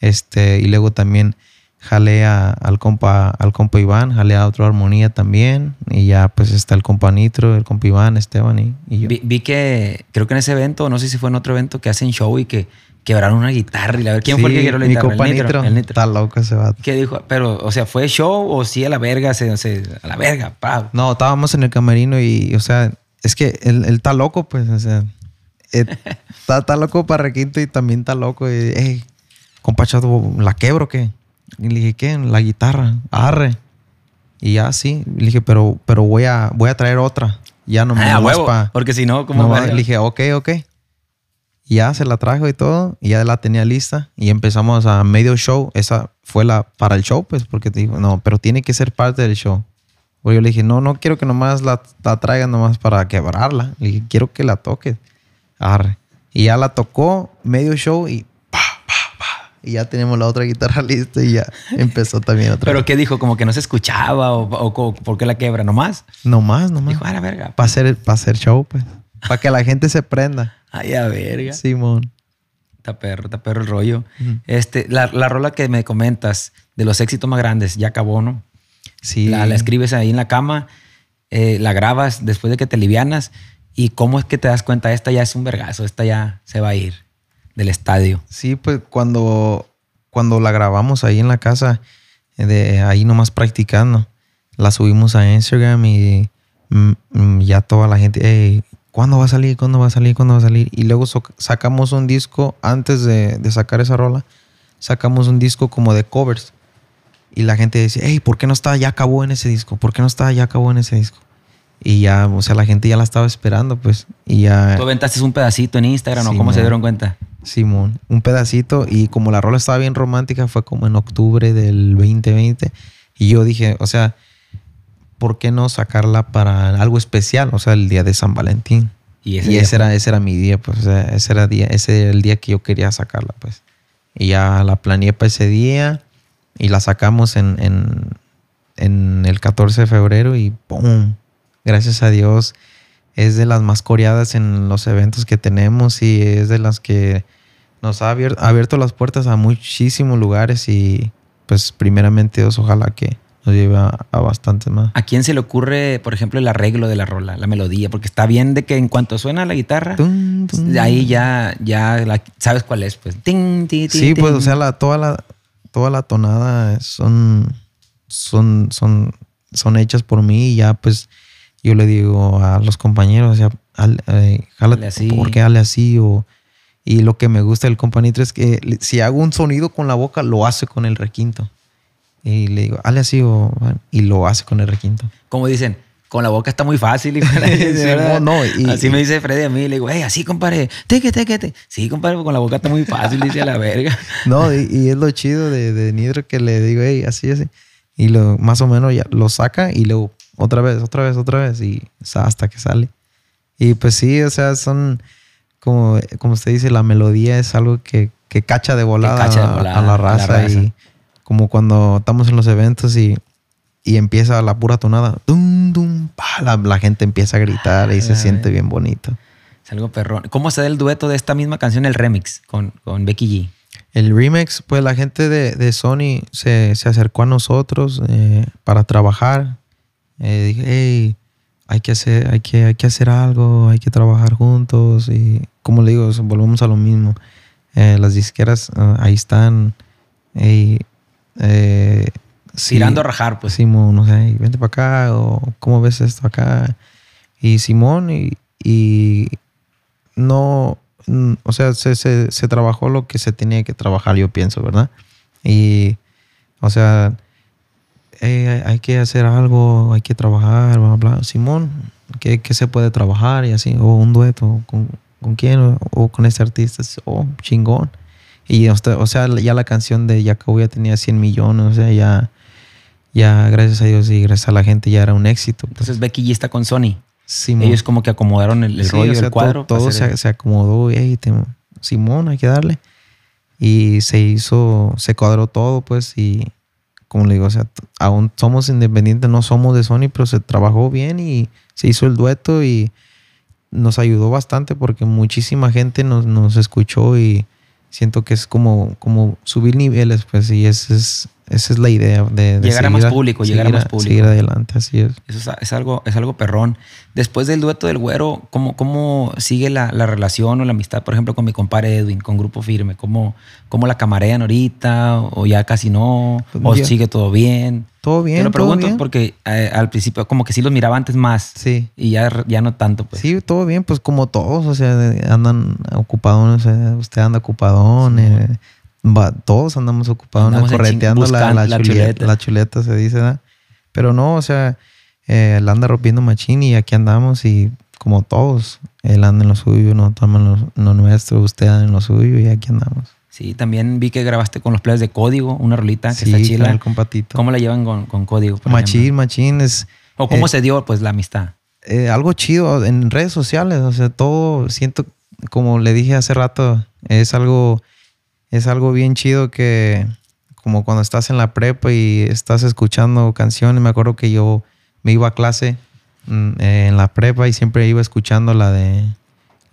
[SPEAKER 2] este, y luego también jalé a- al compa, al compa Iván, jalé a otro armonía también, y ya pues está el compa Nitro, el compa Iván, Esteban y, y yo.
[SPEAKER 1] Vi, vi que, creo que en ese evento, no sé si fue en otro evento, que hacen show y que quebraron una guitarra. Y a ver, ¿quién fue el que
[SPEAKER 2] Sí,
[SPEAKER 1] quebró la guitarra?
[SPEAKER 2] compa
[SPEAKER 1] el Nitro.
[SPEAKER 2] Nitro,
[SPEAKER 1] El Nitro.
[SPEAKER 2] Está loco ese vato.
[SPEAKER 1] ¿Qué dijo? Pero, o sea, ¿fue show o sí a la verga? Se, se- a la verga, pa.
[SPEAKER 2] No, estábamos en el camerino y, o sea, es que él, él está loco, pues, o sea, eh, está, está loco para requinto y también está loco. Y, hey, compa Chato, ¿la quebro qué? Y le dije, ¿qué? La guitarra, arre. Y ya sí, le dije, pero, pero voy, a, voy a traer otra. Ya no
[SPEAKER 1] Ah, a huevo. Porque si no, ¿cómo
[SPEAKER 2] Nomás
[SPEAKER 1] verga?
[SPEAKER 2] le dije, ok, ok. Y ya se la trajo y todo, y ya la tenía lista. Y empezamos a medio show. Esa fue la para el show, pues, porque te dijo, no, pero tiene que ser parte del show. Porque yo le dije, no, no quiero que nomás la, la traigan nomás para quebrarla. Le dije, quiero que la toques. Arre. Y ya la tocó medio show y pa, pa, pa. Y ya tenemos la otra guitarra lista y ya empezó también otra.
[SPEAKER 1] ¿Pero qué dijo? ¿Como que no se escuchaba o, o- o por qué la quebra? ¿Nomás?
[SPEAKER 2] Nomás, nomás.
[SPEAKER 1] Dijo, a la verga.
[SPEAKER 2] Para hacer, para hacer show, pues. Para que la gente se prenda.
[SPEAKER 1] Ay, a verga.
[SPEAKER 2] Simón.
[SPEAKER 1] Está perro, está perro el rollo. Este, la, la rola que me comentas de los éxitos más grandes, ya acabó, ¿no?
[SPEAKER 2] Sí.
[SPEAKER 1] La, la escribes ahí en la cama, eh, la grabas después de que te livianas. ¿Y cómo es que te das cuenta? Esta ya es un vergazo, esta ya se va a ir del estadio.
[SPEAKER 2] Sí, pues cuando, cuando la grabamos ahí en la casa, eh, de ahí nomás practicando, la subimos a Instagram y mm, ya toda la gente, "Ey, ¿cuándo va a salir? ¿Cuándo va a salir? ¿Cuándo va a salir? Y luego so- sacamos un disco, antes de, de sacar esa rola, sacamos un disco como de covers. Y la gente decía, hey, ¿por qué no está? Ya acabó en ese disco. ¿Por qué no está? Ya acabó en ese disco. Y ya, o sea, la gente ya la estaba esperando, pues. Y ya...
[SPEAKER 1] Tú aventaste un pedacito en Instagram, ¿o cómo se dieron cuenta?
[SPEAKER 2] Simón, un pedacito y como la rola estaba bien romántica fue como en octubre del 2020 y yo dije, o sea, ¿por qué no sacarla para algo especial? O sea, el día de San Valentín.
[SPEAKER 1] Y
[SPEAKER 2] Y
[SPEAKER 1] ese
[SPEAKER 2] era, ese era mi día, pues, o sea, ese era, día, ese era el día que yo quería sacarla, pues. Y ya la planeé para ese día y la sacamos en, en, en el 14 de febrero y ¡pum! Gracias a Dios es de las más coreadas en los eventos que tenemos y es de las que nos ha abierto, ha abierto las puertas a muchísimos lugares y pues primeramente Dios ojalá que nos lleve a, bastantes más.
[SPEAKER 1] ¿A quién se le ocurre, por ejemplo, el arreglo de la rola, la melodía? Porque está bien de que en cuanto suena la guitarra,
[SPEAKER 2] Tum,
[SPEAKER 1] ahí ya, ya la- sabes cuál es, pues. Ting, ti, ti,
[SPEAKER 2] Sí, pues, o sea, la, toda, la, toda la tonada son, son, son, son hechas por mí y ya pues yo le digo a los compañeros, o sea, al- eh, jálate,
[SPEAKER 1] así.
[SPEAKER 2] ¿por qué hale así? O, y lo que me gusta del companito es que si hago un sonido con la boca, lo hace con el requinto. Y le digo, hale así o, y lo hace con el requinto.
[SPEAKER 1] Como dicen, con la boca está muy fácil. y la- ¿verdad?
[SPEAKER 2] no, y-
[SPEAKER 1] Así
[SPEAKER 2] y-
[SPEAKER 1] me dice Freddy a mí. Le digo, hey, así, compadre. Teque, teque, te. Sí, compadre, con la boca está muy fácil, dice a la verga.
[SPEAKER 2] No, y, y es lo chido de, de Nitro que le digo, hey, así, así. Y lo, más o menos ya lo saca y luego otra vez, otra vez, otra vez. Y o sea, hasta que sale. Y pues sí, o sea, son como, como usted dice, la melodía es algo que, que cacha de volada,
[SPEAKER 1] cacha de
[SPEAKER 2] a-
[SPEAKER 1] volada
[SPEAKER 2] a, la
[SPEAKER 1] a la
[SPEAKER 2] raza.
[SPEAKER 1] raza.
[SPEAKER 2] Y como cuando estamos en los eventos y, y empieza la pura tonada, dum, dum, pa, la, la gente empieza a gritar y se
[SPEAKER 1] Ah,
[SPEAKER 2] siente bien bonito.
[SPEAKER 1] Es algo perrón. ¿Cómo se da el dueto de esta misma canción, el remix, con, con Becky G?
[SPEAKER 2] El remix, pues la gente de, de Sony se, se acercó a nosotros eh, para trabajar. Eh, dije, hey, hay que, hacer, hay, que, hay que hacer algo, hay que trabajar juntos. Y como le digo, volvemos a lo mismo. Eh, las disqueras ah, ahí están. Ey, eh, sí,
[SPEAKER 1] a rajar, pues.
[SPEAKER 2] Simón, no sé, vente para acá o cómo ves esto acá. Y Simón, y, y no, mm, o sea, se, se, se trabajó lo que se tenía que trabajar, yo pienso, ¿verdad? Y, o sea, eh, hay, hay que hacer algo, hay que trabajar, bla, bla. Simón, ¿qué, qué se puede trabajar? Y así, o un dueto, ¿con, con quién? O, o con este artista, oh, chingón. Y, o sea, ya la canción de Jacobo ya tenía 100 millones, o sea, ya, ya gracias a Dios y gracias a la gente ya era un éxito. pues.
[SPEAKER 1] Entonces Becky G está con Sony.
[SPEAKER 2] Simón.
[SPEAKER 1] Ellos como que acomodaron el, el
[SPEAKER 2] Sí,
[SPEAKER 1] rollo,
[SPEAKER 2] o sea,
[SPEAKER 1] el cuadro.
[SPEAKER 2] Todo, todo se,
[SPEAKER 1] el-
[SPEAKER 2] se acomodó y "Ey, te- Simón, hay que darle. Y se hizo, se cuadró todo, pues, y como le digo, o sea, aún somos independientes, no somos de Sony, pero se trabajó bien y se hizo el dueto y nos ayudó bastante porque muchísima gente nos, nos escuchó y siento que es como, como subir niveles, pues, y esa es, esa es la idea de, de
[SPEAKER 1] Llegar a más
[SPEAKER 2] seguir
[SPEAKER 1] público, llegar a
[SPEAKER 2] seguir
[SPEAKER 1] más público.
[SPEAKER 2] Seguir adelante, así es.
[SPEAKER 1] Eso es, es algo, es algo perrón. Después del dueto del güero, ¿cómo, cómo sigue la, la relación o la amistad, por ejemplo, con mi compadre Edwin, con Grupo Firme? ¿Cómo, cómo la camarean ahorita? ¿O ya casi no? ¿O
[SPEAKER 2] ya-
[SPEAKER 1] sigue todo bien?
[SPEAKER 2] Todo bien,
[SPEAKER 1] Te lo
[SPEAKER 2] todo
[SPEAKER 1] pregunto
[SPEAKER 2] bien.
[SPEAKER 1] porque eh, al principio como que sí los miraba antes más
[SPEAKER 2] Sí.
[SPEAKER 1] y ya, ya no tanto. Pues.
[SPEAKER 2] Sí, todo bien, pues como todos, o sea, andan ocupadones, eh, usted anda ocupadón, eh, va- todos andamos ocupadones,
[SPEAKER 1] Andamos en
[SPEAKER 2] correteando la, la,
[SPEAKER 1] buscando la
[SPEAKER 2] chuleta,
[SPEAKER 1] chuleta.
[SPEAKER 2] la chuleta, se dice, ¿verdad? Pero no, o sea, eh, él anda rompiendo machín y aquí andamos y como todos, él anda en lo suyo, andamos en lo, lo nuestro, usted anda en lo suyo y aquí andamos.
[SPEAKER 1] Sí, también vi que grabaste con los players de Código, una rolita que
[SPEAKER 2] Sí,
[SPEAKER 1] está
[SPEAKER 2] con
[SPEAKER 1] chila.
[SPEAKER 2] el compatito.
[SPEAKER 1] ¿Cómo la llevan con, con Código?
[SPEAKER 2] Machín,
[SPEAKER 1] ejemplo?
[SPEAKER 2] machín es...
[SPEAKER 1] ¿O cómo
[SPEAKER 2] eh,
[SPEAKER 1] se dio pues la amistad?
[SPEAKER 2] eh, algo chido en redes sociales, o sea, todo siento, como le dije hace rato, es algo, es algo bien chido que como cuando estás en la prepa y estás escuchando canciones, me acuerdo que yo me iba a clase mm, eh, en la prepa y siempre iba escuchando la de,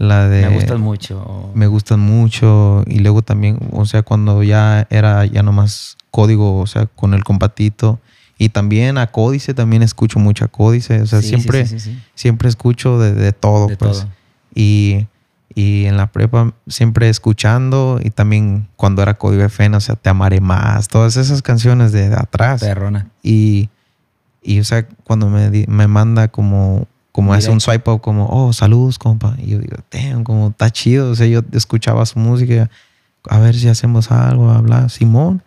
[SPEAKER 2] la de...
[SPEAKER 1] Me gustas mucho.
[SPEAKER 2] Me gustan mucho y luego también, o sea, cuando ya era ya nomás código, o sea, con el compatito y también a Códice, también escucho mucho a Códice, o sea,
[SPEAKER 1] Sí,
[SPEAKER 2] siempre
[SPEAKER 1] sí, sí, sí.
[SPEAKER 2] siempre escucho de, de todo,
[SPEAKER 1] De
[SPEAKER 2] pues.
[SPEAKER 1] todo.
[SPEAKER 2] Y, y en la prepa siempre escuchando y también cuando era Código FM, o sea, Te amaré más, todas esas canciones de, de atrás.
[SPEAKER 1] Perrona.
[SPEAKER 2] Y, y, o sea, cuando me, me manda como, como hace un swipe up, como, oh, saludos, compa. Y yo digo, damn, como está chido. O sea, yo escuchaba su música, a ver si hacemos algo, hablar, Simón.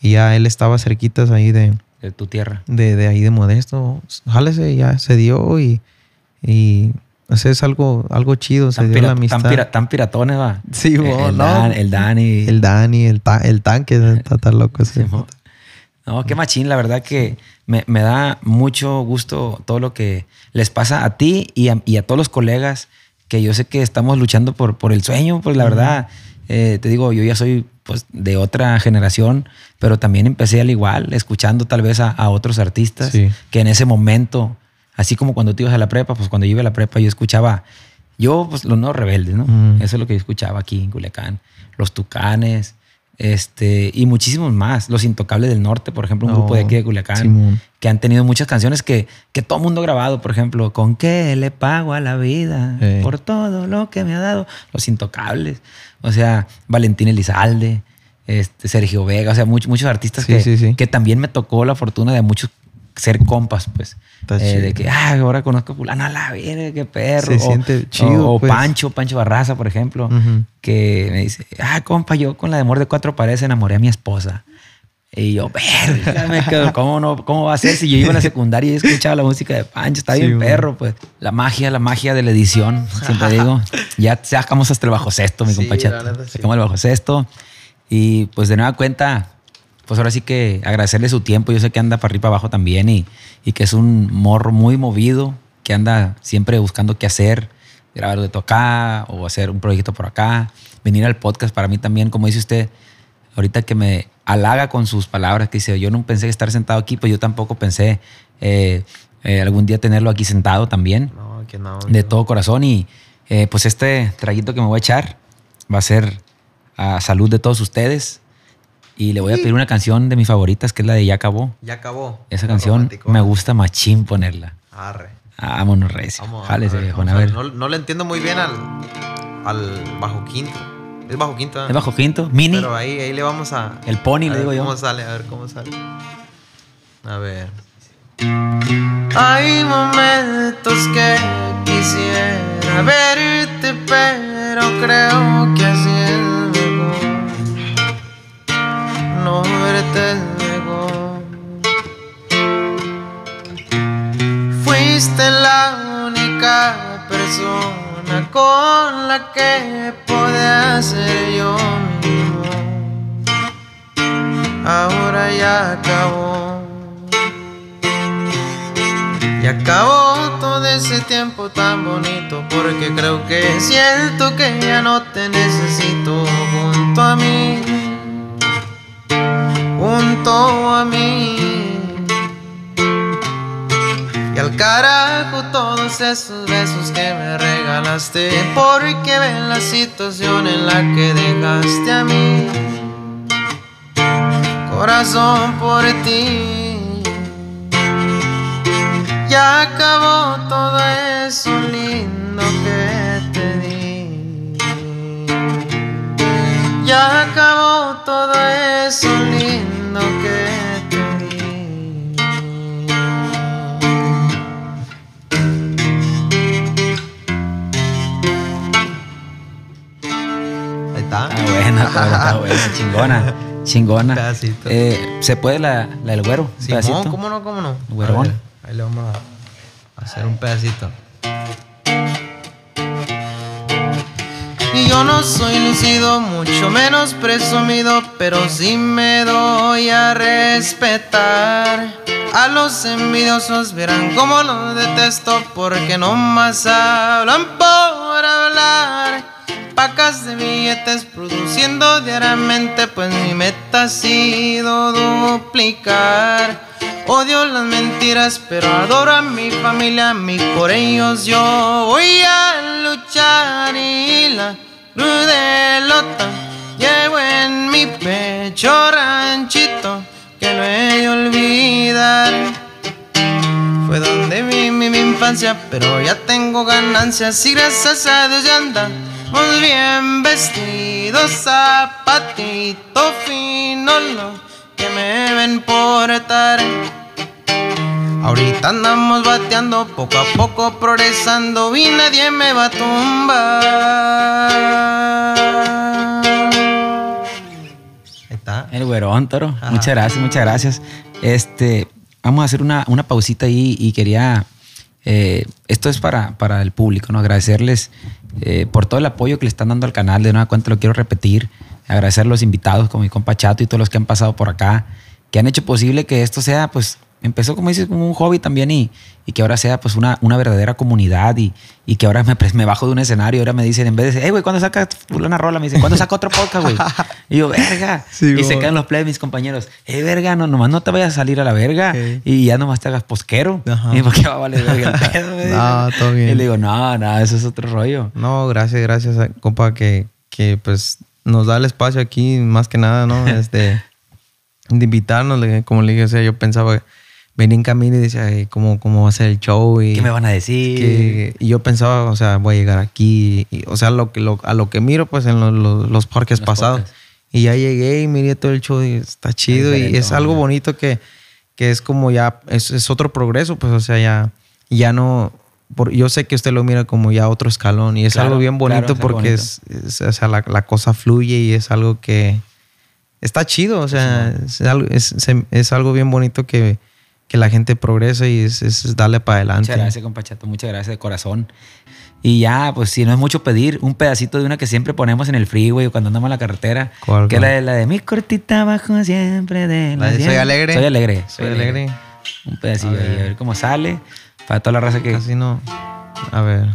[SPEAKER 2] Y ya él estaba cerquitas ahí de,
[SPEAKER 1] De tu tierra.
[SPEAKER 2] de, de ahí de Modesto. Jálese, ya se dio y, y o sea, es algo, algo chido, se dio la amistad.
[SPEAKER 1] tan pira- tan piratones, va.
[SPEAKER 2] Sí,
[SPEAKER 1] el, el
[SPEAKER 2] no.
[SPEAKER 1] Dan- el Dani.
[SPEAKER 2] El Dani, el, ta- el tanque, está tan loco. ese.
[SPEAKER 1] Simón. No, qué machín, la verdad que me, me da mucho gusto todo lo que les pasa a ti y a, y a todos los colegas que yo sé que estamos luchando por, por el sueño, pues la verdad, eh, te digo, yo ya soy pues de otra generación, pero también empecé al igual, escuchando tal vez a, a otros artistas
[SPEAKER 2] Sí.
[SPEAKER 1] que en ese momento, así como cuando tú ibas a la prepa, pues cuando yo iba a la prepa yo escuchaba, yo pues los nuevos rebeldes, ¿no? Eso es lo que yo escuchaba aquí en Culiacán, los Tucanes, este, y muchísimos más. Los Intocables del Norte, por ejemplo, un grupo de aquí de Culiacán,
[SPEAKER 2] Simón.
[SPEAKER 1] que han tenido muchas canciones que, que todo el mundo ha grabado, por ejemplo, ¿con qué le pago a la vida por todo lo que me ha dado? Los Intocables, o sea, Valentín Elizalde, este, Sergio Vega, o sea, muchos, muchos artistas
[SPEAKER 2] Sí,
[SPEAKER 1] que,
[SPEAKER 2] sí, sí.
[SPEAKER 1] que también me tocó la fortuna de muchos ser compas, pues. Eh, de que, ah, ahora conozco a fulano, a la verga, qué perro.
[SPEAKER 4] Se
[SPEAKER 1] O-
[SPEAKER 4] siente chido,
[SPEAKER 1] O, o
[SPEAKER 4] pues.
[SPEAKER 1] Pancho, Pancho Barraza, por ejemplo,
[SPEAKER 4] Ujú.
[SPEAKER 1] que me dice, ah, compa, yo con la de amor de cuatro paredes enamoré a mi esposa. Y yo, verga, me quedo, ¿cómo, no, ¿cómo va a ser si yo iba a la secundaria y escuchaba la música de Pancho? Está
[SPEAKER 4] Sí,
[SPEAKER 1] bien
[SPEAKER 4] güey.
[SPEAKER 1] perro, pues. La magia, la magia de la edición, siempre digo. Ya sacamos hasta el bajo sexto, mi
[SPEAKER 4] Sí,
[SPEAKER 1] compa
[SPEAKER 4] la neta, sí.
[SPEAKER 1] Sacamos el bajo sexto. Y pues de nueva cuenta, pues ahora sí que agradecerle su tiempo. Yo sé que anda para arriba para abajo también y, y que es un morro muy movido, que anda siempre buscando qué hacer, grabar de acá o hacer un proyecto por acá. Venir al podcast para mí también, como dice usted, ahorita que me halaga con sus palabras, que dice, yo no pensé estar sentado aquí, pues yo tampoco pensé eh, eh, algún día tenerlo aquí sentado también
[SPEAKER 4] No, que no.
[SPEAKER 1] de todo corazón y eh, pues este traguito que me voy a echar va a ser a salud de todos ustedes y le voy a pedir una canción de mis favoritas que es la de Ya acabó.
[SPEAKER 4] Ya acabó.
[SPEAKER 1] Esa canción me gusta machín ponerla.
[SPEAKER 4] Arre.
[SPEAKER 1] Vámonos, recio.
[SPEAKER 4] Vamos,
[SPEAKER 1] Jálese,
[SPEAKER 4] a ver, vamos
[SPEAKER 1] a ver.
[SPEAKER 4] No, no le entiendo muy bien al, al bajo quinto. Es bajo quinto. ¿eh?
[SPEAKER 1] ¿Es bajo quinto? ¿Mini?
[SPEAKER 4] Pero ahí, ahí le vamos a.
[SPEAKER 1] El pony,
[SPEAKER 4] a
[SPEAKER 1] le digo yo.
[SPEAKER 4] ¿Cómo sale? A ver cómo sale. A ver.
[SPEAKER 2] Hay momentos que quisiera verte, pero creo que así es la que podía ser yo mismo. Ahora ya acabó. Y acabó todo ese tiempo tan bonito porque creo que siento que ya no te necesito junto a mí, junto a mí. Y al carajo todos esos besos que me regalaste porque ven la situación en la que dejaste a mí. Corazón por ti. Ya acabó todo eso lindo que te di. Ya acabó todo eso lindo
[SPEAKER 4] Está
[SPEAKER 1] buena, chingona, chingona.
[SPEAKER 4] Pedacito.
[SPEAKER 1] Eh, ¿Se puede la, la del güero? ¿Un
[SPEAKER 4] Simón,
[SPEAKER 1] pedacito?
[SPEAKER 4] ¿cómo no? ¿Cómo no?
[SPEAKER 1] Güerón.
[SPEAKER 4] ahí le vamos a hacer un pedacito.
[SPEAKER 2] Y yo no soy lucido, mucho menos presumido, pero sí me doy a respetar. A los envidiosos verán cómo los detesto, porque no más hablan por hablar. Pacas de billetes produciendo diariamente, pues mi meta ha sido duplicar. Odio las mentiras, pero adoro a mi familia, mí por ellos yo voy a luchar y la luz de lota llevo en mi pecho ranchito que no he de olvidar. Fue donde vi mi, mi infancia, pero ya tengo ganancias y gracias a Dios ya andamos bien vestidos, zapatito fino, lo que me ven portar. Ahorita andamos bateando, poco a poco progresando y nadie me va a tumbar.
[SPEAKER 4] Ahí está.
[SPEAKER 1] El güerón, toro.
[SPEAKER 4] Ajá.
[SPEAKER 1] Muchas gracias, muchas gracias. Este, vamos a hacer una, una pausita ahí y quería. Eh, esto es para, para el público, ¿no? Agradecerles eh, por todo el apoyo que le están dando al canal. De nueva cuenta lo quiero repetir. Agradecer a los invitados, como mi compa Chato y todos los que han pasado por acá, que han hecho posible que esto sea, pues, empezó como dices, como un hobby también y, y que ahora sea, pues, una, una verdadera comunidad y, y que ahora me, pues, me bajo de un escenario y ahora me dicen, en vez de decir, hey, güey, ¿cuándo sacas una rola? Me dicen, ¿cuándo saca otro podcast, güey? Y yo, verga.
[SPEAKER 4] Sí,
[SPEAKER 1] y se quedan los plebes, mis compañeros, eh, verga, no, nomás no te vayas a salir a la verga
[SPEAKER 4] Ok.
[SPEAKER 1] y ya nomás te hagas posquero.
[SPEAKER 4] Ajá.
[SPEAKER 1] Y porque va a valer verga el pedo,
[SPEAKER 4] No, todo bien.
[SPEAKER 1] Y le digo, no, no, eso es otro rollo.
[SPEAKER 4] No, gracias, gracias, a- compa, que, que pues nos da el espacio aquí, más que nada, ¿no? Este, de invitarnos, como le dije, o sea, yo pensaba, venía en camino y decía, "Ay, ¿cómo, cómo va a ser el show? Y,
[SPEAKER 1] ¿Qué me van a decir?
[SPEAKER 4] que- y yo pensaba, o sea, voy a llegar aquí, y, o sea, lo que, lo- a lo que miro, pues, en lo- lo- los parques
[SPEAKER 1] Los
[SPEAKER 4] pasados.
[SPEAKER 1] podcasts.
[SPEAKER 4] Y ya llegué y miré todo el show y está chido y
[SPEAKER 1] diferente,
[SPEAKER 4] es algo
[SPEAKER 1] ¿no?
[SPEAKER 4] bonito que,
[SPEAKER 2] que es como ya, es, es otro progreso, pues, o sea, ya, ya no, por, yo sé que usted lo mira como ya otro escalón y es
[SPEAKER 1] Claro,
[SPEAKER 2] algo bien bonito
[SPEAKER 1] claro, es
[SPEAKER 2] porque es, es- o sea, la, la cosa fluye y es algo que está chido, o sea, es, algo, es, es algo bien bonito que, que la gente progresa y es, es darle para adelante.
[SPEAKER 1] Muchas gracias, compa Chato. Muchas gracias de corazón. Y ya, pues si no es mucho pedir, un pedacito de una que siempre ponemos en el freeway o cuando andamos en la carretera.
[SPEAKER 2] ¿Cuál,
[SPEAKER 1] que es la de, la de mi cortita abajo siempre de
[SPEAKER 2] La de Soy
[SPEAKER 1] siempre".
[SPEAKER 2] Alegre.
[SPEAKER 1] Soy alegre.
[SPEAKER 2] Soy alegre.
[SPEAKER 1] Un pedacillo
[SPEAKER 2] A
[SPEAKER 1] ahí, a ver cómo sale. Para toda la raza que.
[SPEAKER 2] Casi no. A ver.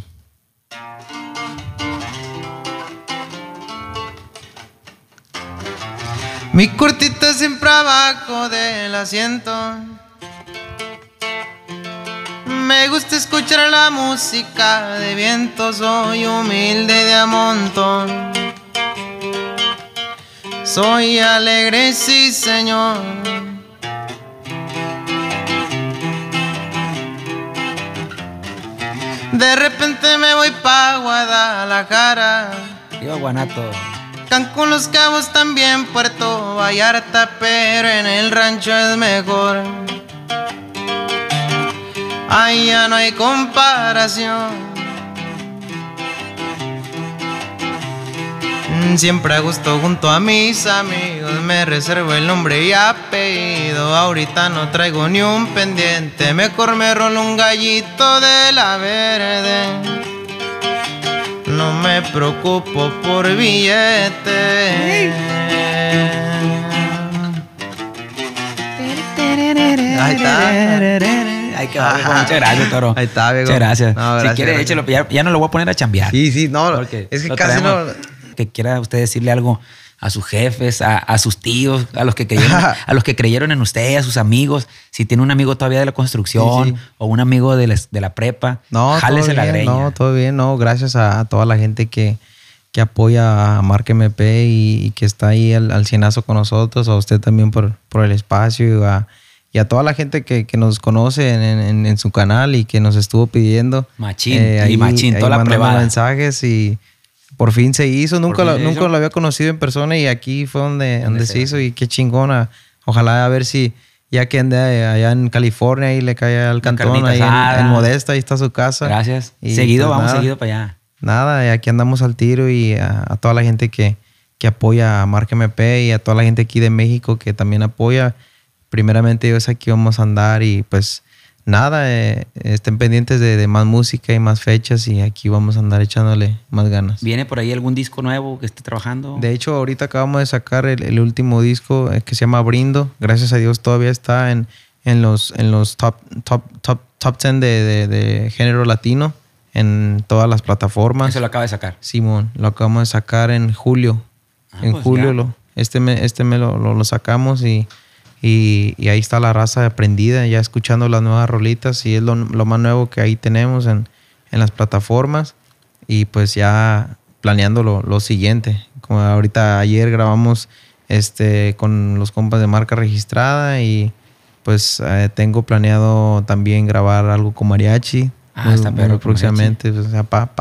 [SPEAKER 3] Mi cortita siempre abajo del asiento. Me gusta escuchar la música de viento, soy humilde de a montón. Soy alegre, sí, señor. De repente me voy pa' Guadalajara.
[SPEAKER 1] Viva Guanato.
[SPEAKER 3] Cancún, Los Cabos, también Puerto Vallarta, pero en el rancho es mejor. Ahí ya no hay comparación. Siempre a gusto junto a mis amigos, me reservo el nombre y apellido. Ahorita no traigo ni un pendiente, mejor me rolo un gallito de la verde. No me preocupo por billete.
[SPEAKER 2] Ahí está.
[SPEAKER 1] Ay, qué barrio, pues, Muchas gracias, Toro.
[SPEAKER 2] Ahí está, viejo.
[SPEAKER 1] Muchas gracias.
[SPEAKER 2] No,
[SPEAKER 1] si quiere,
[SPEAKER 2] gracias.
[SPEAKER 1] échelo. Ya, ya no lo voy a poner a chambear.
[SPEAKER 2] Sí, sí, no.
[SPEAKER 1] Porque
[SPEAKER 2] Es que casi no.
[SPEAKER 1] Que quiera usted decirle algo a sus jefes, a, a sus tíos, a los que creyeron, a los que creyeron en usted, a sus amigos. Si tiene un amigo todavía de la construcción
[SPEAKER 2] Sí, sí.
[SPEAKER 1] o un amigo de la, de la prepa,
[SPEAKER 2] No,
[SPEAKER 1] jálese la greña.
[SPEAKER 2] no, todo bien, no, gracias a, a toda la gente que, que apoya a Marca MP y, y que está ahí al, al cienazo con nosotros, a usted también por, por el espacio y a, y a toda la gente que, que nos conoce en, en- en su canal y que nos estuvo pidiendo. eh,
[SPEAKER 1] Machín, y machín, toda la
[SPEAKER 2] mandando
[SPEAKER 1] plebada.
[SPEAKER 2] mensajes y por fin se hizo. Nunca, lo, nunca
[SPEAKER 1] hizo.
[SPEAKER 2] lo había conocido en persona y aquí fue donde, donde
[SPEAKER 1] se
[SPEAKER 2] se hizo y qué chingona. Ojalá a ver si ya que ande allá en California y le cae al cantón ahí en, en Modesta, ahí está su casa.
[SPEAKER 1] Gracias.
[SPEAKER 2] Y,
[SPEAKER 1] seguido,
[SPEAKER 2] pues,
[SPEAKER 1] vamos
[SPEAKER 2] nada.
[SPEAKER 1] seguido para allá.
[SPEAKER 2] Nada, y aquí andamos al tiro y a, a toda la gente que, que apoya a Marca MP y a toda la gente aquí de México que también apoya. Primeramente, Dios, aquí vamos a andar y pues nada, eh, estén pendientes de, de más música y más fechas y aquí vamos a andar echándole más ganas.
[SPEAKER 1] ¿Viene por ahí algún disco nuevo que esté trabajando?
[SPEAKER 2] De hecho, ahorita acabamos de sacar el, el último disco eh, que se llama Brindo. Gracias a Dios todavía está en, en los, en los top, top, top, top 10 de, de- de género latino en todas las plataformas.
[SPEAKER 1] Eso lo acaba de sacar.
[SPEAKER 2] Simón, lo acabamos de sacar en julio.
[SPEAKER 1] Ah,
[SPEAKER 2] en
[SPEAKER 1] pues
[SPEAKER 2] julio lo, este este me lo, lo- lo sacamos y, y, y ahí está la raza aprendida, ya escuchando las nuevas rolitas y es lo, lo más nuevo que ahí tenemos en, en las plataformas y pues ya planeando lo, lo siguiente. Como ahorita ayer grabamos este con los compas de marca registrada y pues eh, tengo planeado también grabar algo con mariachi.
[SPEAKER 1] Ah,
[SPEAKER 2] muy-
[SPEAKER 1] está
[SPEAKER 2] muy
[SPEAKER 1] perro
[SPEAKER 2] próximamente, pues, o sea, para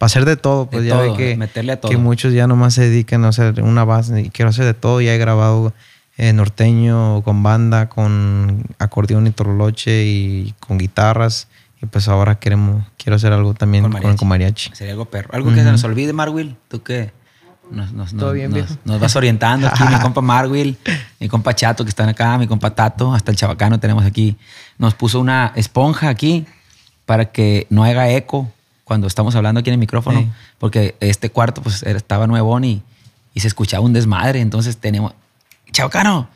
[SPEAKER 2] hacer de todo, pues
[SPEAKER 1] De
[SPEAKER 2] ya
[SPEAKER 1] todo,
[SPEAKER 2] ve que,
[SPEAKER 1] meterle a todo.
[SPEAKER 2] que muchos ya nomás se dedican a hacer una base y quiero hacer de todo. Ya he grabado eh, norteño con banda, con acordeón y toroloche y con guitarras. Y pues ahora queremos, quiero hacer algo también
[SPEAKER 1] Con
[SPEAKER 2] con,
[SPEAKER 1] mariachi.
[SPEAKER 2] con mariachi.
[SPEAKER 1] Sería algo perro. Algo que se nos olvide, Marwil. ¿Tú qué? Nos, nos,
[SPEAKER 2] Todo
[SPEAKER 1] nos-
[SPEAKER 2] bien,
[SPEAKER 1] nos-
[SPEAKER 2] viejo.
[SPEAKER 1] nos vas orientando aquí, mi compa Marwil, mi compa Chato que están acá, mi compa Tato, hasta el chabacano tenemos aquí. Nos puso una esponja aquí para que no haga eco cuando estamos hablando aquí en el micrófono,
[SPEAKER 2] Sí.
[SPEAKER 1] porque este cuarto pues estaba nuevón y, y se escuchaba un desmadre. Entonces tenemos, chabacano,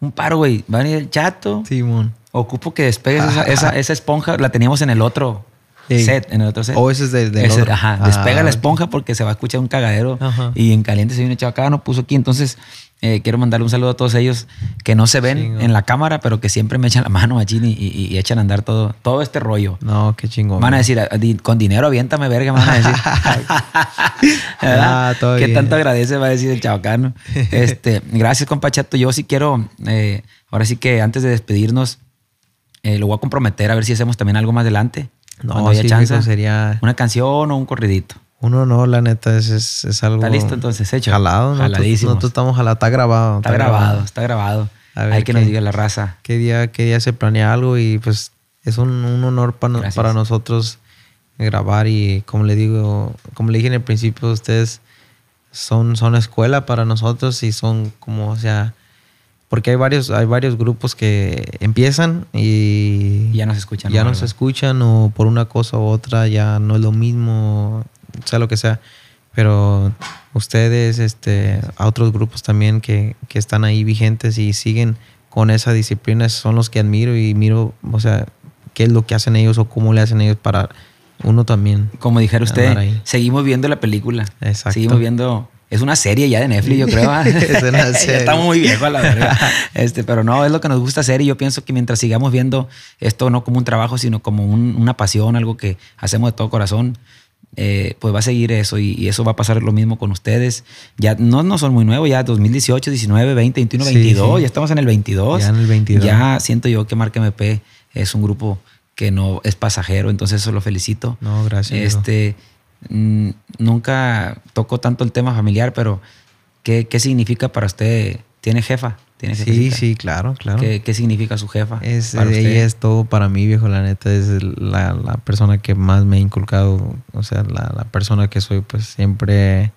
[SPEAKER 1] un paro, güey. Va a venir el Chato.
[SPEAKER 2] Simón.
[SPEAKER 1] Ocupo que despegues esa, esa, esa esponja. La teníamos en el otro
[SPEAKER 2] Sí.
[SPEAKER 1] set, en el otro set.
[SPEAKER 2] O ese es
[SPEAKER 1] Ese-
[SPEAKER 2] otro.
[SPEAKER 1] Ajá.
[SPEAKER 2] Ah,
[SPEAKER 1] Despega la esponja porque se va a escuchar un cagadero.
[SPEAKER 2] Ajá.
[SPEAKER 1] Y en caliente se viene chabacano, puso aquí. Entonces, eh, quiero mandarle un saludo a todos ellos que no se ven
[SPEAKER 2] Chingón.
[SPEAKER 1] en la cámara, pero que siempre me echan la mano allí y, y- y echan a andar todo, todo este rollo.
[SPEAKER 2] No, qué chingón.
[SPEAKER 1] Van a decir, "Ah, con dinero aviéntame, verga, van a decir.
[SPEAKER 2] Ah, todo
[SPEAKER 1] ¿Qué
[SPEAKER 2] bien.
[SPEAKER 1] tanto agradece? Va a decir el chabacano. Este, gracias, compa Chato. Yo sí quiero, eh, ahora sí que antes de despedirnos, eh, lo voy a comprometer a ver si hacemos también algo más adelante.
[SPEAKER 2] No, sí,
[SPEAKER 1] chance.
[SPEAKER 2] sería-
[SPEAKER 1] Una canción o un corridito.
[SPEAKER 2] Uno no, la neta, es, es, es algo.
[SPEAKER 1] ¿Está listo entonces? Hecho.
[SPEAKER 2] Jalado,
[SPEAKER 1] Jaladísimos.
[SPEAKER 2] nosotros estamos jalados. Está grabado.
[SPEAKER 1] Está grabado, está grabado.
[SPEAKER 2] A ver
[SPEAKER 1] Hay que nos
[SPEAKER 2] qué-
[SPEAKER 1] diga la raza.
[SPEAKER 2] qué día, qué día se planea algo y pues es un, un honor pa-
[SPEAKER 1] Gracias.
[SPEAKER 2] para nosotros grabar y como le digo, como le dije en el principio, ustedes son, son escuela para nosotros y son como, o sea, porque hay varios, hay varios grupos que empiezan y
[SPEAKER 1] Y ya nos escuchan,
[SPEAKER 2] ya
[SPEAKER 1] ¿no?
[SPEAKER 2] no se escuchan o por una cosa u otra ya no es lo mismo, sea lo que sea. Pero ustedes, este, a otros grupos también que, que están ahí vigentes y siguen con esa disciplina son los que admiro y miro, o sea, qué es lo que hacen ellos o cómo le hacen ellos para uno también.
[SPEAKER 1] Como dijera usted, seguimos viendo la película.
[SPEAKER 2] Exacto.
[SPEAKER 1] Seguimos viendo. Es una serie ya de Netflix, yo creo. ¿ah?
[SPEAKER 2] Es una serie.
[SPEAKER 1] Estamos muy viejos la verga. Este, pero no, es lo que nos gusta hacer y yo pienso que mientras sigamos viendo esto no como un trabajo, sino como un- una pasión, algo que hacemos de todo corazón, eh, pues va a seguir eso y, y eso va a pasar lo mismo con ustedes. Ya no, no son muy nuevos, ya 2018, 19, 20, 21,
[SPEAKER 2] Sí,
[SPEAKER 1] 22,
[SPEAKER 2] sí.
[SPEAKER 1] ya estamos en el 22.
[SPEAKER 2] Ya en el 22.
[SPEAKER 1] Ya siento yo que Marca MP es un grupo que no es pasajero, entonces eso lo felicito.
[SPEAKER 2] No, gracias.
[SPEAKER 1] Este, mm, nunca tocó tanto el tema familiar, pero ¿qué, qué significa para usted? ¿Tiene jefa? ¿Tiene
[SPEAKER 2] sí, sí, claro, claro.
[SPEAKER 1] ¿Qué, qué significa su jefa?
[SPEAKER 2] Es,
[SPEAKER 1] para usted?
[SPEAKER 2] ella es todo para mí, viejo, la neta. Es la, la persona que más me ha inculcado, o sea, la, la persona que soy, pues siempre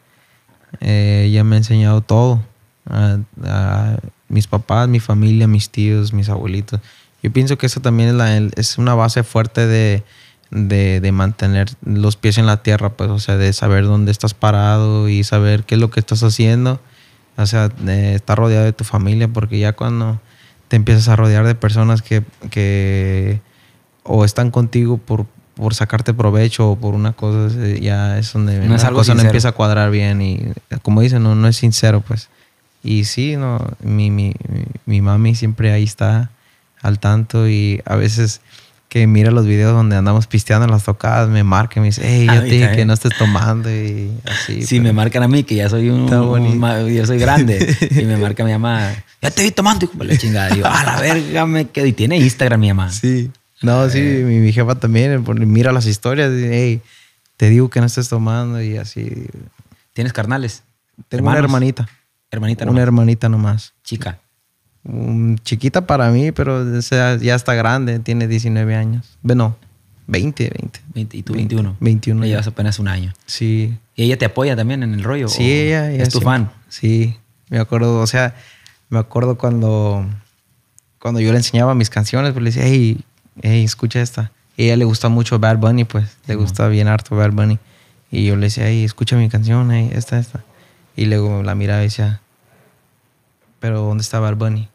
[SPEAKER 2] eh, ella me ha enseñado todo. A, a mis papás, mi familia, mis tíos, mis abuelitos. Yo pienso que eso también es, la, el- es una base fuerte de, de, de mantener los pies en la tierra, pues, o sea, de saber dónde estás parado y saber qué es lo que estás haciendo. O sea, de estar rodeado de tu familia, porque ya cuando te empiezas a rodear de personas que, que o están contigo por, por sacarte provecho o por una cosa, eh, ya es donde
[SPEAKER 1] No es
[SPEAKER 2] la
[SPEAKER 1] algo
[SPEAKER 2] cosa no
[SPEAKER 1] sincero.
[SPEAKER 2] empieza a cuadrar bien y como dicen, no, no es sincero, pues. Y sí, no, mi, mi, mi- mi mami siempre ahí está al tanto y a veces que mira los videos donde andamos pisteando en las tocadas, me marca y me dice, hey, yo
[SPEAKER 1] mí
[SPEAKER 2] te dije que
[SPEAKER 1] también.
[SPEAKER 2] no estés tomando y así.
[SPEAKER 1] Si
[SPEAKER 2] pero-
[SPEAKER 1] me marcan a mí, que ya soy un, yo soy grande, y me marca mi mamá, ya te vi tomando, hijo de la chingada. Y yo, a la verga, me quedo. Y tiene Instagram mi mamá.
[SPEAKER 2] Sí. No, sí,
[SPEAKER 1] Eh.
[SPEAKER 2] mi, mi jefa también por- mira las historias y hey, te digo que no estés tomando y así.
[SPEAKER 1] ¿Tienes carnales?
[SPEAKER 2] Tengo una hermanita.
[SPEAKER 1] Hermanita,
[SPEAKER 2] una
[SPEAKER 1] no.
[SPEAKER 2] hermanita nomás.
[SPEAKER 1] Chica.
[SPEAKER 2] Um, chiquita para mí, pero o sea, ya está grande, tiene 19 años. Bueno, 20, 20.
[SPEAKER 1] 20, y tú
[SPEAKER 2] 20,
[SPEAKER 1] 21.
[SPEAKER 2] 21
[SPEAKER 1] Le
[SPEAKER 2] ya.
[SPEAKER 1] llevas apenas un año.
[SPEAKER 2] Sí.
[SPEAKER 1] ¿Y ella te apoya también en el rollo?
[SPEAKER 2] Sí, ella, ella
[SPEAKER 1] ¿Es tu
[SPEAKER 2] sí.
[SPEAKER 1] fan?
[SPEAKER 2] Sí, me acuerdo, o sea, me acuerdo cuando, cuando yo le enseñaba mis canciones, pues le decía, hey, hey, escucha esta. Y a ella le gusta mucho Bad Bunny, pues, le gusta bien harto Bad Bunny. Y yo le decía, hey, escucha mi canción, hey, esta, esta. Y luego la miraba y decía, pero ¿dónde está Bad Bunny?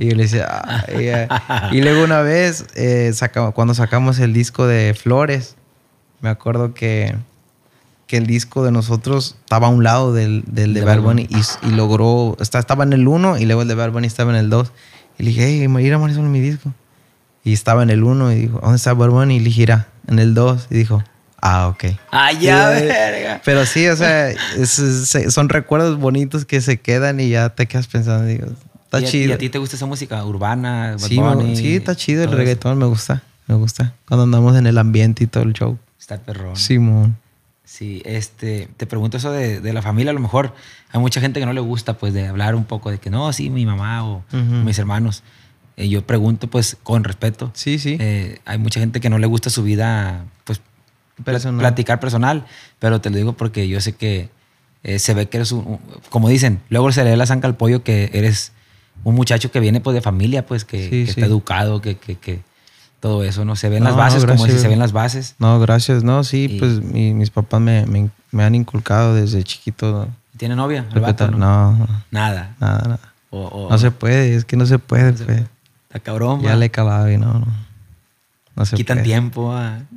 [SPEAKER 2] Y yo le decía, "Ah", ella- y luego una vez, eh, saca- cuando sacamos el disco de Flores, me acuerdo que, que el disco de nosotros estaba a un lado del, del de
[SPEAKER 1] De
[SPEAKER 2] Bad Bunny y, y logró, está- estaba en el 1 y luego el de Bad Bunny estaba en el 2. Y le dije, hey, mira, Marisol, mi disco. Y estaba en el 1 y dijo, ¿dónde está Bad Bunny? Y le dije, "Mira, en el 2. Y dijo, ah, ok.
[SPEAKER 1] ¡Ay, ya,
[SPEAKER 2] eh,
[SPEAKER 1] verga!
[SPEAKER 2] Pero sí, o sea, es- es- son recuerdos bonitos que se quedan y ya te quedas pensando, digo, está
[SPEAKER 1] ¿Y a-
[SPEAKER 2] chido.
[SPEAKER 1] ¿Y a ti te gusta esa música urbana?
[SPEAKER 2] Sí,
[SPEAKER 1] Bunny,
[SPEAKER 2] sí, está chido el
[SPEAKER 1] todo eso?
[SPEAKER 2] reggaetón, me gusta, me gusta. Cuando andamos en el ambiente y todo el show.
[SPEAKER 1] Está perrón.
[SPEAKER 2] Simón.
[SPEAKER 1] Sí, este, te pregunto eso de, de la familia, a lo mejor hay mucha gente que no le gusta, pues, de hablar un poco de que no, sí, mi mamá o
[SPEAKER 2] Ujú.
[SPEAKER 1] mis hermanos. Eh, yo pregunto, pues, con respeto.
[SPEAKER 2] Sí, sí.
[SPEAKER 1] Eh, hay mucha gente que no le gusta su vida, pues,
[SPEAKER 2] Personal.
[SPEAKER 1] platicar personal, pero te lo digo porque yo sé que eh, se ve que eres un, un- como dicen, luego se le da la zanca al pollo que eres un muchacho que viene pues de familia, pues, que,
[SPEAKER 2] Sí,
[SPEAKER 1] que
[SPEAKER 2] sí.
[SPEAKER 1] está educado, que, que, que todo eso, ¿no? Se ven las
[SPEAKER 2] No,
[SPEAKER 1] bases como si se ven las bases.
[SPEAKER 2] No, gracias. No, sí,
[SPEAKER 1] Y-
[SPEAKER 2] pues mi- mis papás me, me- me han inculcado desde chiquito.
[SPEAKER 1] ¿Tiene novia? el vato,
[SPEAKER 2] respetar-
[SPEAKER 1] no?
[SPEAKER 2] no,
[SPEAKER 1] Nada.
[SPEAKER 2] nada, nada.
[SPEAKER 1] O- o-
[SPEAKER 2] No se puede, es que no se puede,
[SPEAKER 1] no se
[SPEAKER 2] pues.
[SPEAKER 1] puede. Está cabrón,
[SPEAKER 2] Ya
[SPEAKER 1] va.
[SPEAKER 2] le he calado y no, no. No se
[SPEAKER 1] Quitan
[SPEAKER 2] puede.
[SPEAKER 1] tiempo.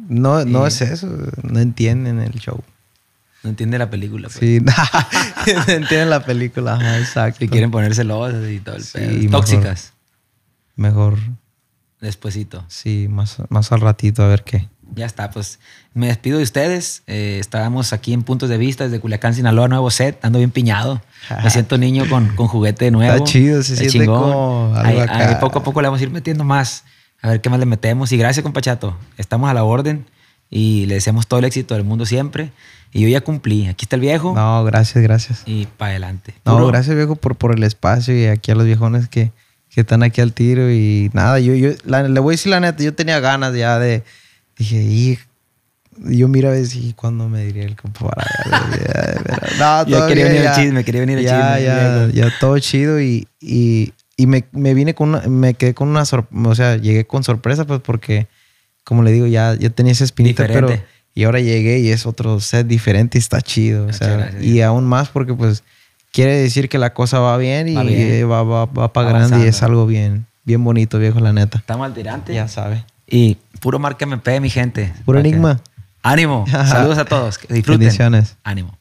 [SPEAKER 2] No, no es eso. No entienden el show.
[SPEAKER 1] No entiende la película. Pues.
[SPEAKER 2] Sí, no entienden la película. Ajá, exacto.
[SPEAKER 1] Si quieren poner celosas y todo el
[SPEAKER 2] Sí,
[SPEAKER 1] pedo.
[SPEAKER 2] mejor.
[SPEAKER 1] Tóxicas.
[SPEAKER 2] Mejor,
[SPEAKER 1] Despuésito.
[SPEAKER 2] sí, más, más al ratito a ver qué.
[SPEAKER 1] Ya está, pues me despido de ustedes. Eh, estábamos aquí en Puntos de Vista desde Culiacán, Sinaloa, nuevo set. Ando bien piñado. Me siento niño con, con juguete nuevo.
[SPEAKER 2] Está chido, se siente como algo
[SPEAKER 1] Ahí-
[SPEAKER 2] acá.
[SPEAKER 1] ahí poco a poco le vamos a ir metiendo más. A ver qué más le metemos. Y gracias, compachato. Estamos a la orden y le deseamos todo el éxito del mundo siempre. Y yo ya cumplí. Aquí está el viejo
[SPEAKER 2] No, gracias, gracias.
[SPEAKER 1] y para adelante.
[SPEAKER 2] No,
[SPEAKER 1] Puro-
[SPEAKER 2] gracias viejo por, por el espacio y aquí a los viejones que que están aquí al tiro y nada, yo, yo la- le voy a decir la neta, yo tenía ganas ya de, dije, y yo mira a ver si cuándo me diría el allá. No,
[SPEAKER 1] Ya
[SPEAKER 2] todo
[SPEAKER 1] quería venir
[SPEAKER 2] ya.
[SPEAKER 1] chisme, quería venir el
[SPEAKER 2] ya,
[SPEAKER 1] chisme.
[SPEAKER 2] Ya, ya, todo chido y, y, y me, me vine con una, me quedé con una sorpresa, o sea, llegué con sorpresa pues porque, como le digo, ya, ya tenía esa espinita,
[SPEAKER 1] Diferente.
[SPEAKER 2] pero y ahora llegué y es otro set diferente y está chido, o
[SPEAKER 1] Muchas
[SPEAKER 2] sea,
[SPEAKER 1] gracias,
[SPEAKER 2] y aún más porque pues quiere decir que la cosa va bien y
[SPEAKER 1] Va bien.
[SPEAKER 2] va, va, va para grande y es algo bien, bien bonito, viejo, la neta.
[SPEAKER 1] Estamos al tirante.
[SPEAKER 2] Ya sabe.
[SPEAKER 1] Y puro marca MP, mi gente.
[SPEAKER 2] Puro
[SPEAKER 1] que-
[SPEAKER 2] enigma.
[SPEAKER 1] Ánimo. Saludos a todos. Que disfruten.
[SPEAKER 2] Bendiciones.
[SPEAKER 1] Ánimo.